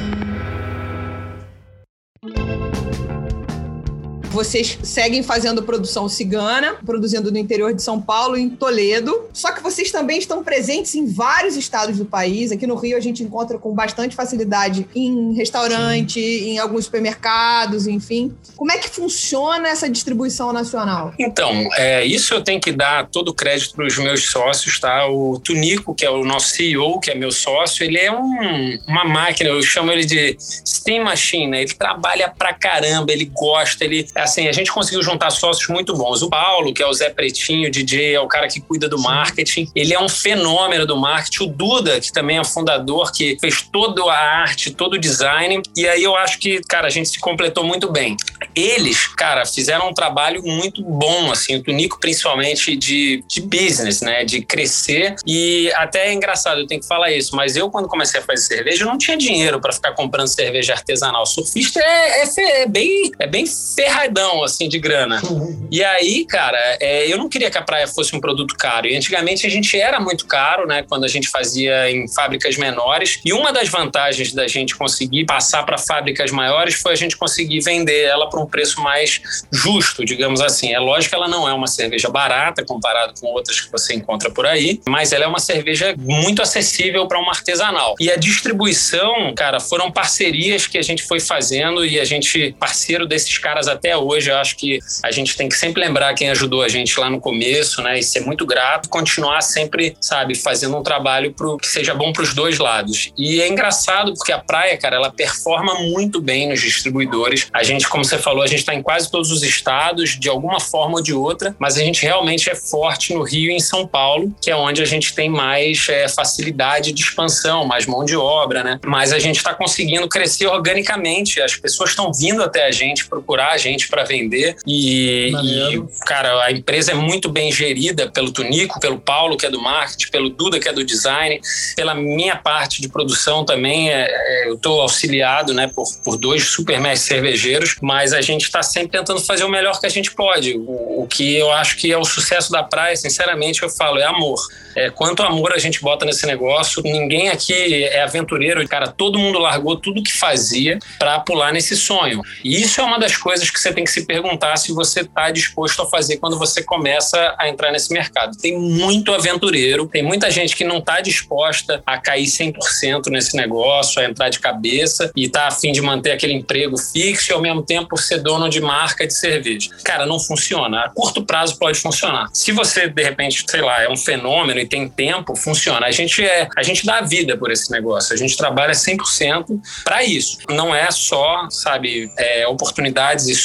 Vocês seguem fazendo produção cigana, produzindo no interior de São Paulo, em Toledo. Só que vocês também estão presentes em vários estados do país. Aqui no Rio a gente encontra com bastante facilidade em restaurante, em alguns supermercados, enfim. Como é que funciona essa distribuição nacional? Então, é, isso eu tenho que dar todo o crédito para os meus sócios, tá? O Tunico, que é o nosso CEO, que é meu sócio, ele é um- uma máquina, eu chamo ele de steam machine, né? Ele trabalha pra caramba, ele gosta, ele... Assim, a gente conseguiu juntar sócios muito bons. O Paulo, que é o Zé Pretinho, DJ, é o cara que cuida do marketing. Ele é um fenômeno do marketing. O Duda, que também é fundador, que fez toda a arte, todo o design. E aí eu acho que, cara, a gente se completou muito bem. Eles, cara, fizeram um trabalho muito bom, assim, o Tunico principalmente de, de business, né, de crescer. E até é engraçado, eu tenho que falar isso, mas eu quando comecei a fazer cerveja, eu não tinha dinheiro para ficar comprando cerveja artesanal. Surfista é, é, é bem, é bem assim, de grana. E aí, cara, é, eu não queria que a praia fosse um produto caro. E antigamente a gente era muito caro, né? Quando a gente fazia em fábricas menores. E uma das vantagens da gente conseguir passar para fábricas maiores foi a gente conseguir vender ela por um preço mais justo, digamos assim. É lógico que ela não é uma cerveja barata comparado com outras que você encontra por aí, mas ela é uma cerveja muito acessível para uma artesanal. E a distribuição, cara, foram parcerias que a gente foi fazendo e a gente parceiro desses caras até hoje. Eu acho que a gente tem que sempre lembrar quem ajudou a gente lá no começo, né? E ser muito grato, continuar sempre, sabe, fazendo um trabalho pro, que seja bom para os dois lados. E é engraçado porque a praia, cara, ela performa muito bem nos distribuidores. A gente, como você falou, a gente está em quase todos os estados, de alguma forma ou de outra, mas a gente realmente é forte no Rio e em São Paulo, que é onde a gente tem mais é, facilidade de expansão, mais mão de obra, né? Mas a gente está conseguindo crescer organicamente. As pessoas estão vindo até a gente, procurar a gente para vender. E, e, cara, a empresa é muito bem gerida pelo Tunico, pelo Paulo, que é do marketing, pelo Duda, que é do design, pela minha parte de produção também. É, é, eu estou auxiliado né, por, por dois super cervejeiros, mas a gente está sempre tentando fazer o melhor que a gente pode. O, o que eu acho que é o sucesso da praia, sinceramente, eu falo, é amor. É, quanto amor a gente bota nesse negócio, ninguém aqui é aventureiro, cara, todo mundo largou tudo que fazia para pular nesse sonho. E isso é uma das coisas que você tem que se perguntar se você está disposto a fazer quando você começa a entrar nesse mercado. Tem muito aventureiro, tem muita gente que não está disposta a cair 100% nesse negócio, a entrar de cabeça e tá afim de manter aquele emprego fixo e ao mesmo tempo ser dono de marca de cerveja. Cara, não funciona. A curto prazo pode funcionar. Se você, de repente, sei lá, é um fenômeno e tem tempo, funciona. A gente é, a gente dá vida por esse negócio. A gente trabalha 100% para isso. Não é só, sabe, é, oportunidades e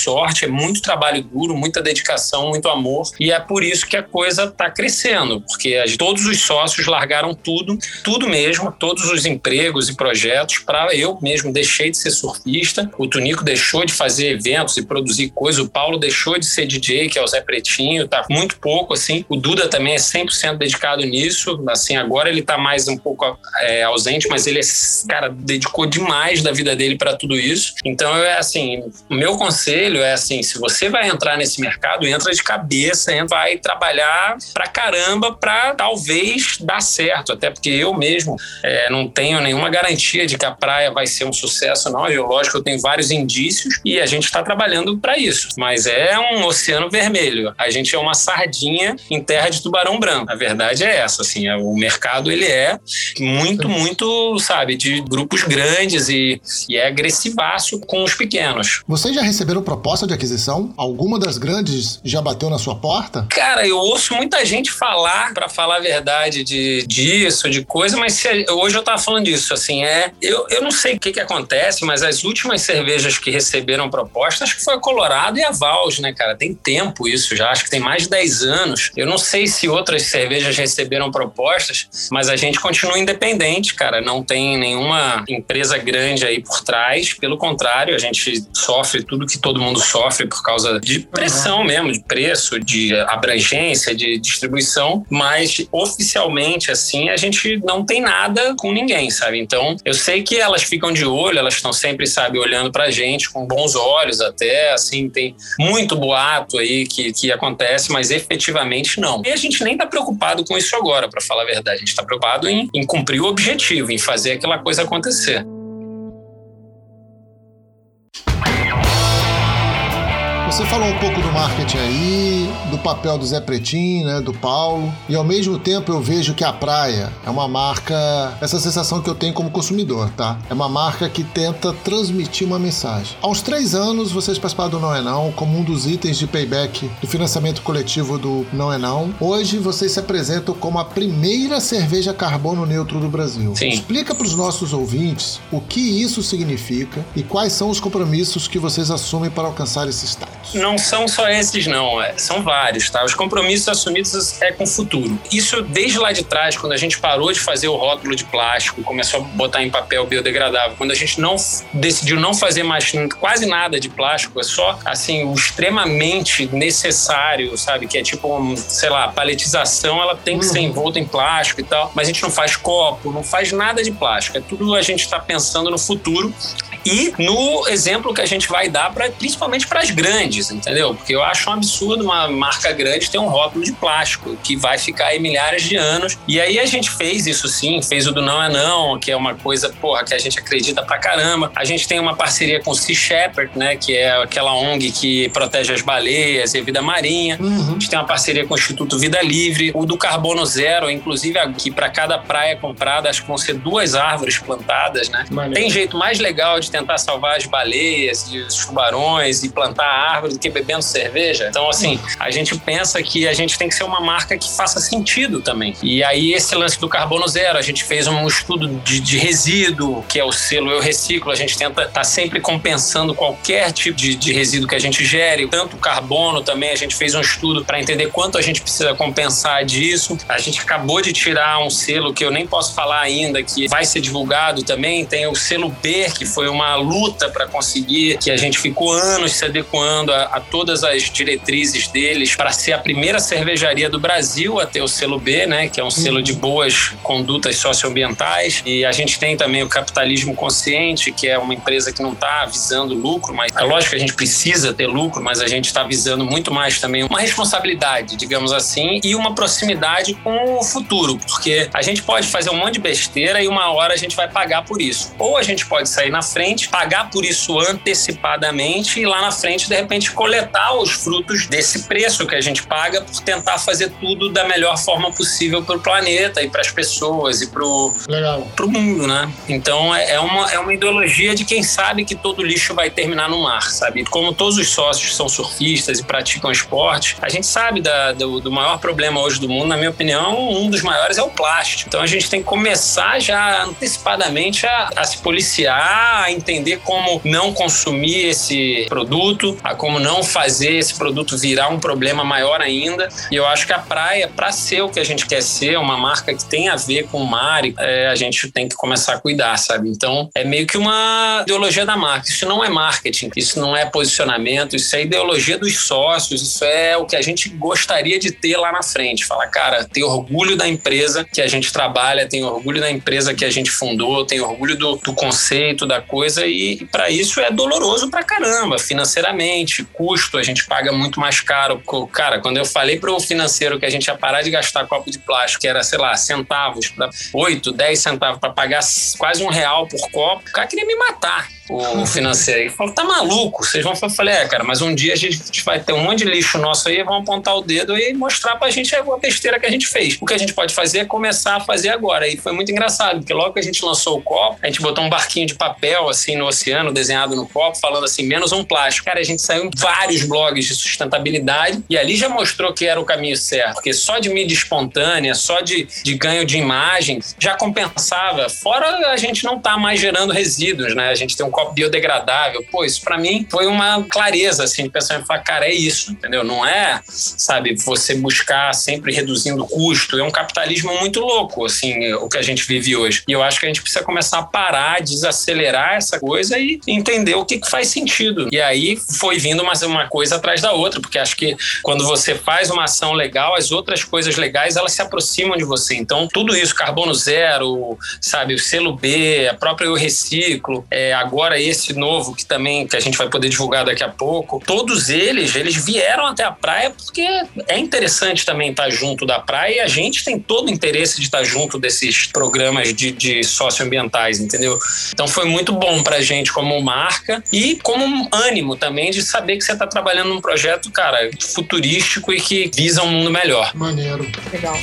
é muito trabalho duro, muita dedicação, muito amor. E é por isso que a coisa está crescendo, porque todos os sócios largaram tudo, tudo mesmo, todos os empregos e projetos para eu mesmo deixei de ser surfista, o Tunico deixou de fazer eventos e produzir coisas, o Paulo deixou de ser DJ, que é o Zé Pretinho, tá muito pouco assim. O Duda também é 100% dedicado nisso. Assim, agora ele tá mais um pouco é, ausente, mas ele, é, cara, dedicou demais da vida dele para tudo isso. Então, é assim, o meu conselho é assim, se você vai entrar nesse mercado, entra de cabeça, entra, vai trabalhar pra caramba pra talvez dar certo. Até porque eu mesmo é, não tenho nenhuma garantia de que a praia vai ser um sucesso, não. Eu, lógico, eu tenho vários indícios e a gente está trabalhando para isso. Mas é um oceano vermelho. A gente é uma sardinha em terra de tubarão branco. A verdade é essa, assim, é, o mercado ele é muito, muito, sabe, de grupos grandes e, e é agressivaço com os pequenos. Vocês já receberam proposta de aquisição? Alguma das grandes já bateu na sua porta? Cara, eu ouço muita gente falar, para falar a verdade, de, disso, de coisa, mas se, hoje eu tava falando disso, assim, é. Eu, eu não sei o que que acontece, mas as últimas cervejas que receberam proposta, acho que foi a Colorado e a Vals, né, cara? Tem tempo isso já, acho que tem mais de 10 anos. Eu não sei se outras cervejas receberam propostas, mas a gente continua independente, cara. Não tem nenhuma empresa grande aí por trás. Pelo contrário, a gente sofre tudo que todo mundo sofre por causa de pressão mesmo, de preço, de abrangência, de distribuição. Mas oficialmente, assim, a gente não tem nada com ninguém, sabe? Então, eu sei que elas ficam de olho, elas estão sempre, sabe, olhando pra gente com bons olhos até, assim, tem muito boato aí que, que acontece, mas efetivamente não. E a gente nem tá preocupado com isso agora, para falar a verdade. A gente está preocupado em, em cumprir o objetivo, em fazer aquela coisa acontecer. Você falou um pouco do marketing aí, do papel do Zé Pretinho, né, do Paulo, e ao mesmo tempo eu vejo que a praia é uma marca, essa sensação que eu tenho como consumidor, tá? É uma marca que tenta transmitir uma mensagem. Há uns três anos vocês participaram do Não é Não como um dos itens de payback do financiamento coletivo do Não é Não. Hoje vocês se apresentam como a primeira cerveja carbono neutro do Brasil. Sim. Explica para os nossos ouvintes o que isso significa e quais são os compromissos que vocês assumem para alcançar esse status. Não são só esses, não. É, são vários, tá? Os compromissos assumidos é com o futuro. Isso desde lá de trás, quando a gente parou de fazer o rótulo de plástico, começou a botar em papel biodegradável, quando a gente não decidiu não fazer mais quase nada de plástico, é só, assim, o extremamente necessário, sabe? Que é tipo, um, sei lá, paletização, ela tem que ser uhum. envolta em plástico e tal, mas a gente não faz copo, não faz nada de plástico. É tudo a gente está pensando no futuro e no exemplo que a gente vai dar, pra, principalmente para as grandes, entendeu? Porque eu acho um absurdo uma marca grande ter um rótulo de plástico que vai ficar aí milhares de anos. E aí a gente fez isso sim, fez o do Não é Não, que é uma coisa, porra, que a gente acredita pra caramba. A gente tem uma parceria com o Sea Shepherd, né, que é aquela ONG que protege as baleias e a vida marinha. Uhum. A gente tem uma parceria com o Instituto Vida Livre, o do Carbono Zero, inclusive aqui para cada praia comprada, acho que vão ser duas árvores plantadas, né? Tem jeito mais legal de tentar salvar as baleias e os tubarões e plantar árvores do que bebendo cerveja. Então, assim, a gente pensa que a gente tem que ser uma marca que faça sentido também. E aí, esse lance do carbono zero, a gente fez um estudo de, de resíduo, que é o selo Eu Reciclo. A gente tenta estar tá sempre compensando qualquer tipo de, de resíduo que a gente gere, tanto carbono também. A gente fez um estudo para entender quanto a gente precisa compensar disso. A gente acabou de tirar um selo que eu nem posso falar ainda, que vai ser divulgado também. Tem o selo B, que foi uma luta para conseguir, que a gente ficou anos se adequando a, a todas as diretrizes deles para ser a primeira cervejaria do Brasil a ter o selo B, né? Que é um selo de boas condutas socioambientais. E a gente tem também o capitalismo consciente, que é uma empresa que não está visando lucro, mas é lógico que a gente precisa ter lucro, mas a gente está visando muito mais também uma responsabilidade, digamos assim, e uma proximidade com o futuro, porque a gente pode fazer um monte de besteira e uma hora a gente vai pagar por isso. Ou a gente pode sair na frente, pagar por isso antecipadamente e lá na frente, de repente, coletar os frutos desse preço que a gente paga por tentar fazer tudo da melhor forma possível para o planeta e para as pessoas e para o mundo, né? Então é, é uma, é uma ideologia de quem sabe que todo lixo vai terminar no mar, sabe? Como todos os sócios são surfistas e praticam esporte, a gente sabe da, do, do maior problema hoje do mundo, na minha opinião, um dos maiores é o plástico. Então a gente tem que começar já antecipadamente a, a se policiar, a entender como não consumir esse produto, a como não fazer esse produto virar um problema maior ainda. E eu acho que a praia, para ser o que a gente quer ser, uma marca que tem a ver com o mar, é, a gente tem que começar a cuidar, sabe? Então é meio que uma ideologia da marca. Isso não é marketing, isso não é posicionamento, isso é ideologia dos sócios, isso é o que a gente gostaria de ter lá na frente. Falar, cara, ter orgulho da empresa que a gente trabalha, tem orgulho da empresa que a gente fundou, tem orgulho do, do conceito da coisa e, e para isso é doloroso pra caramba, financeiramente, custo, a gente paga muito mais caro. Cara, quando eu falei pro financeiro que a gente ia parar de gastar copo de plástico, que era, sei lá, centavos, 8, 10 centavos para pagar quase um real por copo, o cara queria me matar o financeiro. Ele falou, tá maluco? Vocês vão... Eu falei, é, cara, mas um dia a gente vai ter um monte de lixo nosso aí, vão apontar o dedo e mostrar pra gente a besteira que a gente fez. O que a gente pode fazer é começar a fazer agora. E foi muito engraçado, porque logo que a gente lançou o copo, a gente botou um barquinho de papel, assim, no oceano, desenhado no copo, falando assim, menos um plástico. Cara, a gente saiu em vários blogs de sustentabilidade e ali já mostrou que era o caminho certo, porque só de mídia espontânea, só de, de ganho de imagem, já compensava. Fora a gente não tá mais gerando resíduos, né? A gente tem um copo biodegradável. Pô, isso para mim foi uma clareza, assim, de pensar e falar, cara, é isso, entendeu? Não é, sabe, você buscar sempre reduzindo o custo. É um capitalismo muito louco, assim, o que a gente vive hoje. E eu acho que a gente precisa começar a parar, desacelerar essa coisa e entender o que, que faz sentido. E aí foi vindo uma, uma coisa atrás da outra, porque acho que quando você faz uma ação legal, as outras coisas legais, elas se aproximam de você. Então, tudo isso, carbono zero, sabe, o selo B, a própria Eu Reciclo, é, agora esse novo que também que a gente vai poder divulgar daqui a pouco, todos eles, eles vieram até a praia porque é interessante também estar junto da praia e a gente tem todo o interesse de estar junto desses programas de, de socioambientais, entendeu? Então foi muito bom pra gente como marca e como ânimo também de saber que você está trabalhando num projeto, cara, futurístico e que visa um mundo melhor. Maneiro. Legal.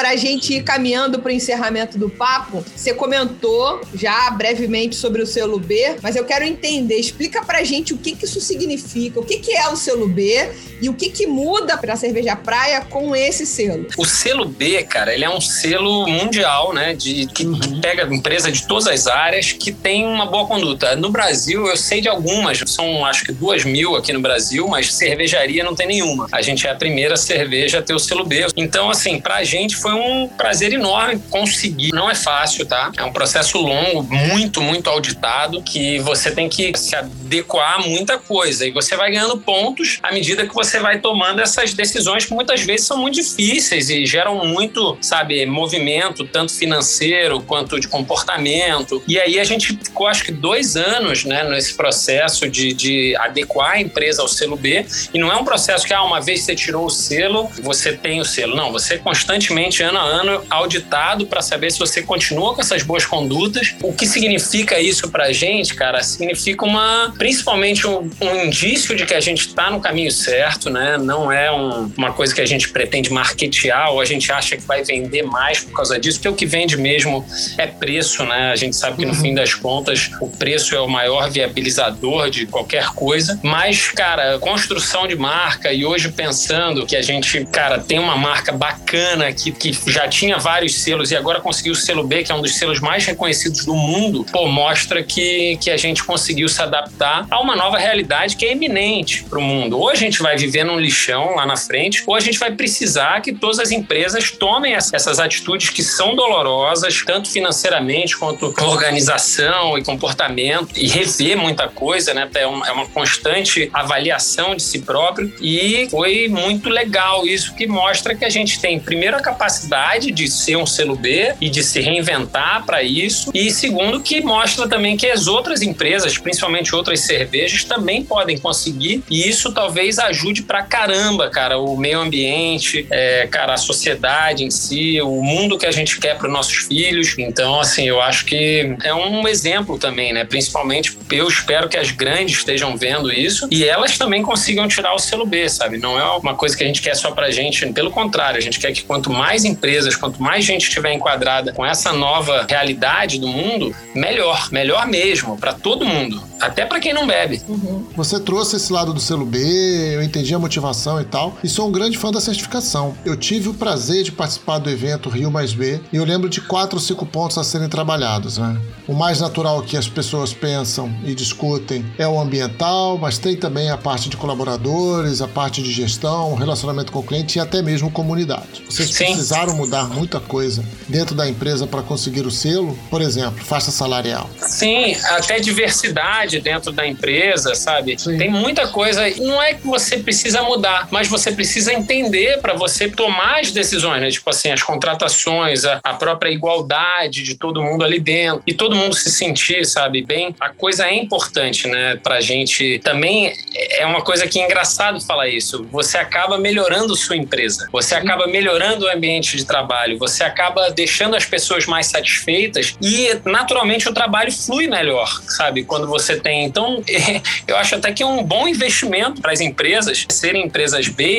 Para a gente ir caminhando para o encerramento do papo, você comentou já brevemente sobre o selo B, mas eu quero entender, explica para a gente o que, que isso significa, o que, que é o selo B e o que, que muda para a cerveja praia com esse selo. O selo B, cara, ele é um selo mundial, né, de, que uhum. pega empresa de todas as áreas que tem uma boa conduta. No Brasil, eu sei de algumas, são acho que duas mil aqui no Brasil, mas cervejaria não tem nenhuma. A gente é a primeira cerveja a ter o selo B. Então, assim, para a gente foi um prazer enorme conseguir. Não é fácil, tá? É um processo longo, muito, muito auditado, que você tem que se adequar a muita coisa. E você vai ganhando pontos à medida que você vai tomando essas decisões que muitas vezes são muito difíceis e geram muito, sabe, movimento, tanto financeiro quanto de comportamento. E aí a gente ficou, acho que, dois anos, né, nesse processo de, de adequar a empresa ao selo B. E não é um processo que, ah, uma vez você tirou o selo, você tem o selo. Não, você constantemente ano a ano auditado para saber se você continua com essas boas condutas. O que significa isso para a gente, cara? Significa uma, principalmente um, um indício de que a gente está no caminho certo, né? Não é um, uma coisa que a gente pretende marketear ou a gente acha que vai vender mais por causa disso, porque o que vende mesmo é preço, né? A gente sabe que no uhum. fim das contas o preço é o maior viabilizador de qualquer coisa. Mas, cara, construção de marca e hoje pensando que a gente, cara, tem uma marca bacana aqui que já tinha vários selos e agora conseguiu o selo B, que é um dos selos mais reconhecidos do mundo, pô, mostra que, que a gente conseguiu se adaptar a uma nova realidade que é eminente para o mundo. Ou a gente vai viver num lixão lá na frente, ou a gente vai precisar que todas as empresas tomem essas atitudes que são dolorosas, tanto financeiramente quanto organização e comportamento, e rever muita coisa, né? É é uma constante avaliação de si próprio. E foi muito legal isso que mostra que a gente tem, primeiro, a capacidade de ser um selo B e de se reinventar para isso, e segundo, que mostra também que as outras empresas, principalmente outras cervejas, também podem conseguir, e isso talvez ajude pra caramba, cara, o meio ambiente, é, cara, a sociedade em si, o mundo que a gente quer para os nossos filhos. Então, assim, eu acho que é um exemplo também, né? Principalmente, eu espero que as grandes estejam vendo isso e elas também consigam tirar o selo B, sabe? Não é uma coisa que a gente quer só pra gente, pelo contrário, a gente quer que quanto mais empresas, quanto mais gente estiver enquadrada com essa nova realidade do mundo, melhor, melhor mesmo, para todo mundo, até para quem não bebe. Uhum. Você trouxe esse lado do selo B, eu entendi a motivação e tal, e sou um grande fã da certificação. Eu tive o prazer de participar do evento Rio Mais B e eu lembro de quatro ou cinco pontos a serem trabalhados, né? O mais natural que as pessoas pensam e discutem é o ambiental, mas tem também a parte de colaboradores, a parte de gestão, relacionamento com o cliente e até mesmo comunidade. Vocês Sim. Precisaram mudar muita coisa dentro da empresa para conseguir o selo? Por exemplo, faixa salarial. Sim, até diversidade dentro da empresa, sabe? Sim. Tem muita coisa. Não é que você precisa mudar, mas você precisa entender para você tomar as decisões, né? Tipo assim, as contratações, a, a própria igualdade de todo mundo ali dentro e todo mundo se sentir, sabe, bem. A coisa é importante, né, pra gente. Também é uma coisa que é engraçado falar isso. Você acaba melhorando sua empresa, você acaba melhorando o ambiente de trabalho, você acaba deixando as pessoas mais satisfeitas e, naturalmente, o trabalho flui melhor, sabe, quando você tem. Então, [laughs] eu acho até que é um bom investimento para as empresas serem empresas B,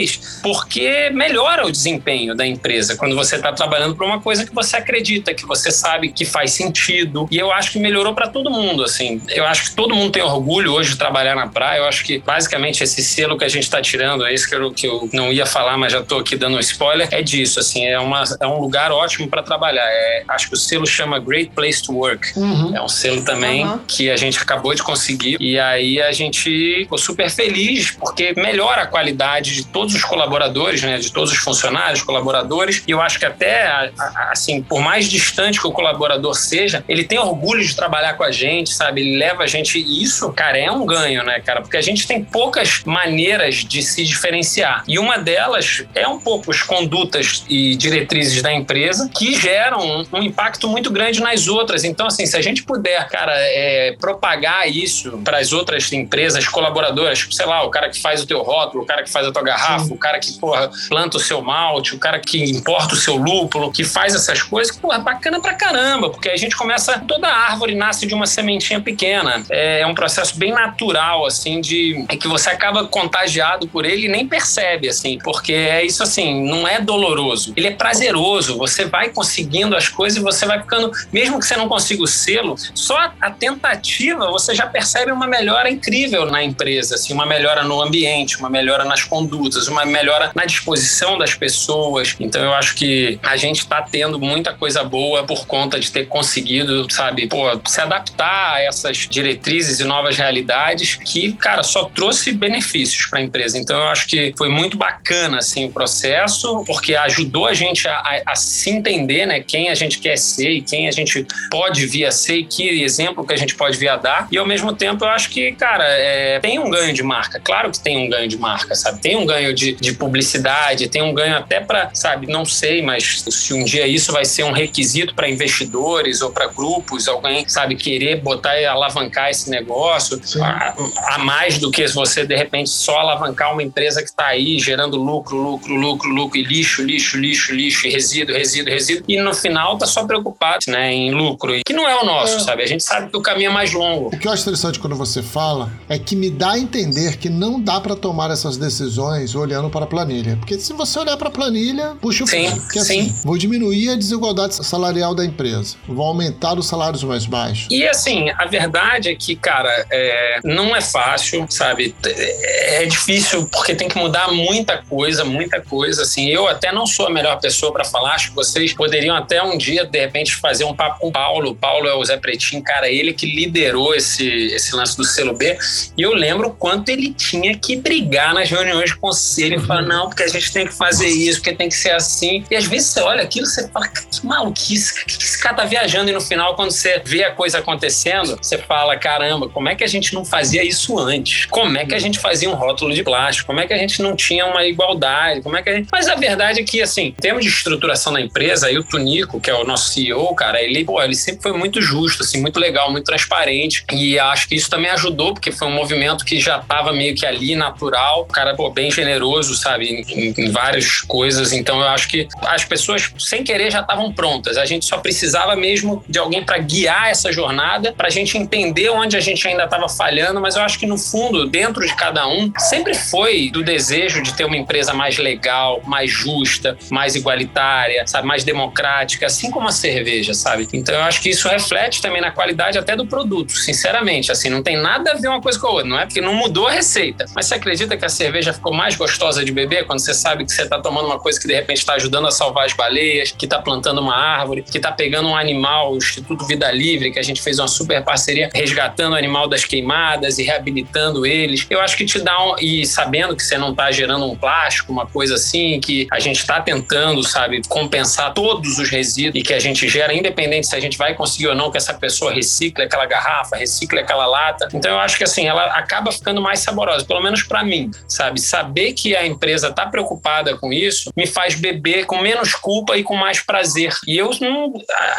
porque melhora o desempenho da empresa quando você está trabalhando para uma coisa que você acredita, que você sabe que faz sentido. E eu acho que melhorou para todo mundo, assim. Eu acho que todo mundo tem orgulho hoje de trabalhar na praia. Eu acho que basicamente esse selo que a gente está tirando, é esse que eu, que eu não ia falar, mas já estou aqui dando um spoiler, é disso, assim. É, uma, é um lugar ótimo para trabalhar. É, acho que o selo chama Great Place to Work. Uhum. É um selo também uhum. que a gente acabou de conseguir. E aí a gente ficou super feliz porque melhora a qualidade de todos os colaboradores, né? De todos os funcionários, colaboradores. E eu acho que até, assim, por mais distante que o colaborador seja, ele tem orgulho de trabalhar com a gente, sabe? Ele leva a gente. E isso, cara, é um ganho, né, cara? Porque a gente tem poucas maneiras de se diferenciar. E uma delas é um pouco as condutas e diretrizes da empresa que geram um, impacto muito grande nas outras. Então, assim, se a gente puder, cara, é, propagar isso para as outras empresas colaboradoras, sei lá, o cara que faz o teu rótulo, o cara que faz a tua garrafa, Sim. o cara que, porra, planta o seu malte, o cara que importa o seu lúpulo, que faz essas coisas, porra, bacana pra caramba, porque a gente começa, toda árvore nasce de uma sementinha pequena. É, é um processo bem natural, assim, de é que você acaba contagiado por ele e nem percebe, assim, porque é isso assim, não é doloroso, ele é prazeroso. Você vai conseguindo as coisas e você vai ficando, mesmo que você não consiga o selo, só a tentativa você já percebe uma melhora incrível na empresa, assim, uma melhora no ambiente, uma melhora nas condutas, uma melhora na disposição das pessoas. Então eu acho que a gente está tendo muita coisa boa por conta de ter conseguido, sabe, pô, se adaptar a essas diretrizes e novas realidades que, cara, só trouxe benefícios para a empresa. Então eu acho que foi muito bacana assim o processo, porque ajudou a gente a, a, a se entender, né, quem a gente quer ser e quem a gente pode vir a ser e que exemplo que a gente pode vir a dar. E ao mesmo tempo eu acho que, cara, é, tem um ganho de marca. Claro que tem um ganho de marca, sabe? Tem um ganho de, de publicidade, tem um ganho até para, sabe, não sei, mas se um dia isso vai ser um requisito para investidores ou para grupos, alguém, sabe, querer botar e alavancar esse negócio, a, a, mais do que você, de repente, só alavancar uma empresa que está aí gerando lucro, lucro, lucro, lucro e lixo, lixo, lixo lixo, lixo, resíduo, resíduo, resíduo, e no final tá só preocupado né, em lucro, que não é o nosso, É. sabe? A gente sabe que o caminho é mais longo. O que eu acho interessante quando você fala é que me dá a entender que não dá pra tomar essas decisões olhando para a planilha. Porque se você olhar para a planilha, puxa o Sim, freio. Que é sim. assim, vou diminuir a desigualdade salarial da empresa, vou aumentar os salários mais baixos. E assim, a verdade é que, cara, é, não é fácil, sabe? É difícil porque tem que mudar muita coisa, muita coisa. Assim, eu até não sou a melhor pessoa para falar. Acho que vocês poderiam até um dia, de repente, fazer um papo com o Paulo. O Paulo é o Zé Pretinho, cara, ele que liderou esse, esse lance do selo B. E eu lembro o quanto ele tinha que brigar nas reuniões de conselho e falar, não, porque a gente tem que fazer isso, porque tem que ser assim. E às vezes você olha aquilo e você fala, que maluquice, que esse cara tá viajando? E no final, quando você vê a coisa acontecendo, você fala, caramba, como é que a gente não fazia isso antes? Como é que a gente fazia um rótulo de plástico? Como é que a gente não tinha uma igualdade? Como é que a gente... Mas a verdade é que, assim, termos de estruturação da empresa, aí o Tunico, que é o nosso CEO, cara, ele, pô, ele sempre foi muito justo, assim, muito legal, muito transparente. E acho que isso também ajudou, porque foi um movimento que já tava meio que ali, natural. O cara, pô, bem generoso, sabe, em, em várias coisas. Então eu acho que as pessoas, sem querer, já estavam prontas. A gente só precisava mesmo de alguém para guiar essa jornada, para a gente entender onde a gente ainda estava falhando. Mas eu acho que no fundo, dentro de cada um, sempre foi do desejo de ter uma empresa mais legal, mais justa, mais igualitária, sabe, mais democrática, assim como a cerveja, sabe? Então eu acho que isso reflete também na qualidade até do produto, sinceramente. Assim, não tem nada a ver uma coisa com a outra. Não é porque não mudou a receita. Mas você acredita que a cerveja ficou mais gostosa de beber quando você sabe que você está tomando uma coisa que de repente está ajudando a salvar as baleias, que está plantando uma árvore, que está pegando um animal, o Instituto Vida Livre, que a gente fez uma super parceria resgatando o animal das queimadas e reabilitando eles. Eu acho que te dá um, e sabendo que você não está gerando um plástico, uma coisa assim, que a gente está tentando, sabe, compensar todos os resíduos e que a gente gera, independente se a gente vai conseguir ou não que essa pessoa recicle aquela garrafa, recicle aquela lata. Então eu acho que assim, ela acaba ficando mais saborosa, pelo menos para mim, sabe? Saber que a empresa está preocupada com isso me faz beber com menos culpa e com mais prazer. E eu não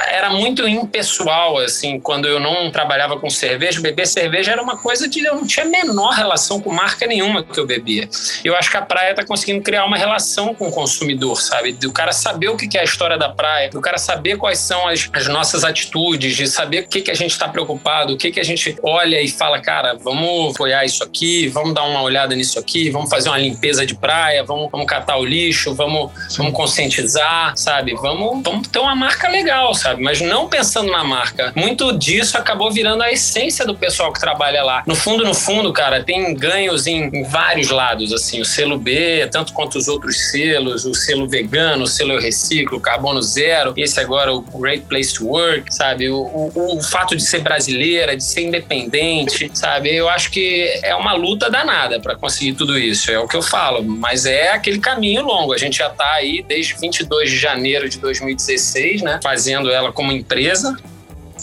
era muito impessoal assim, quando eu não trabalhava com cerveja, beber cerveja era uma coisa de eu não tinha menor relação com marca nenhuma que eu bebia. Eu acho que a praia está conseguindo criar uma relação com o consumidor, sabe? Do cara saber o que é a história da praia, do cara saber quais são as, as nossas atitudes, de saber o que, que a gente está preocupado, o que, que a gente olha e fala, cara, vamos apoiar isso aqui, vamos dar uma olhada nisso aqui, vamos fazer uma limpeza de praia, vamos, vamos catar o lixo, vamos, vamos conscientizar, sabe? Vamos, vamos ter uma marca legal, sabe? Mas não pensando na marca. Muito disso acabou virando a essência do pessoal que trabalha lá. No fundo, no fundo, cara, tem ganhos em, em vários lados, assim, o selo B, tanto quanto os outros selos, o selo vegano, o selo eu reciclo, carbono zero, esse agora o Great Place to Work, sabe? O, o, o fato de ser brasileira, de ser independente, sabe? Eu acho que é uma luta danada para conseguir tudo isso, é o que eu falo, mas é aquele caminho longo. A gente já tá aí desde 22 de janeiro de 2016, né? Fazendo ela como empresa.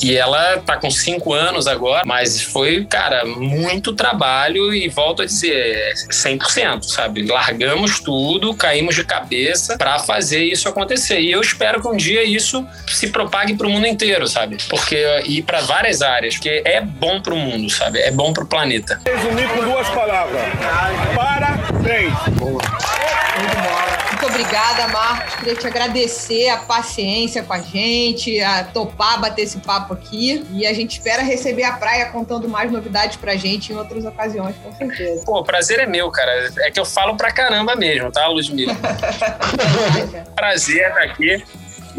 E ela tá com cinco anos agora, mas foi, cara, muito trabalho e volto a dizer, 100%, sabe? Largamos tudo, caímos de cabeça para fazer isso acontecer. E eu espero que um dia isso se propague para o mundo inteiro, sabe? Porque ir para várias áreas, porque é bom para o mundo, sabe? É bom para o planeta. Resumir com duas palavras. Parabéns. Muito obrigada, Marcos. Queria te agradecer a paciência com a gente, a topar bater esse papo aqui. E a gente espera receber a praia contando mais novidades pra gente em outras ocasiões, com certeza. Pô, o prazer é meu, cara. É que eu falo pra caramba mesmo, tá, Ludmilla? [laughs] prazer estar aqui.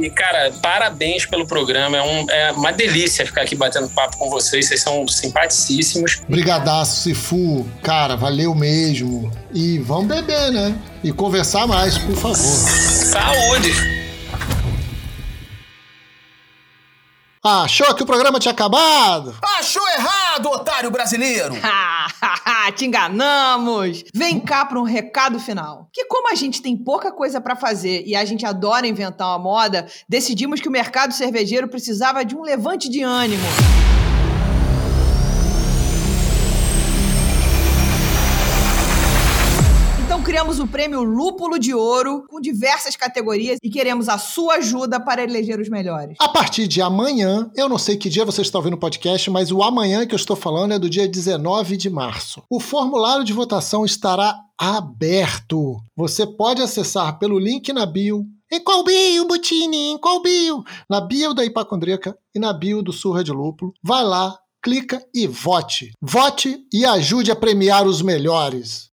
E, cara, parabéns pelo programa. É, um- é uma delícia ficar aqui batendo papo com vocês. Vocês são simpaticíssimos. Brigadaço, Sifu. Cara, valeu mesmo. E vamos beber, né? E conversar mais, por favor. Saúde! Achou que o programa tinha acabado? Achou errado, otário brasileiro! [laughs] [laughs] Te enganamos! Vem cá para um recado final. Que como a gente tem pouca coisa para fazer e a gente adora inventar uma moda, decidimos que o mercado cervejeiro precisava de um levante de ânimo. Criamos o prêmio Lúpulo de Ouro com diversas categorias e queremos a sua ajuda para eleger os melhores. A partir de amanhã, eu não sei que dia você está ouvindo o podcast, mas o amanhã que eu estou falando é do dia 19 de março. O formulário de votação estará aberto. Você pode acessar pelo link na bio Em qual bio, Butini? Em qual bio? Na bio da Hipacondríaca e na bio do Surra de Lúpulo. Vai lá, clica e vote. Vote e ajude a premiar os melhores.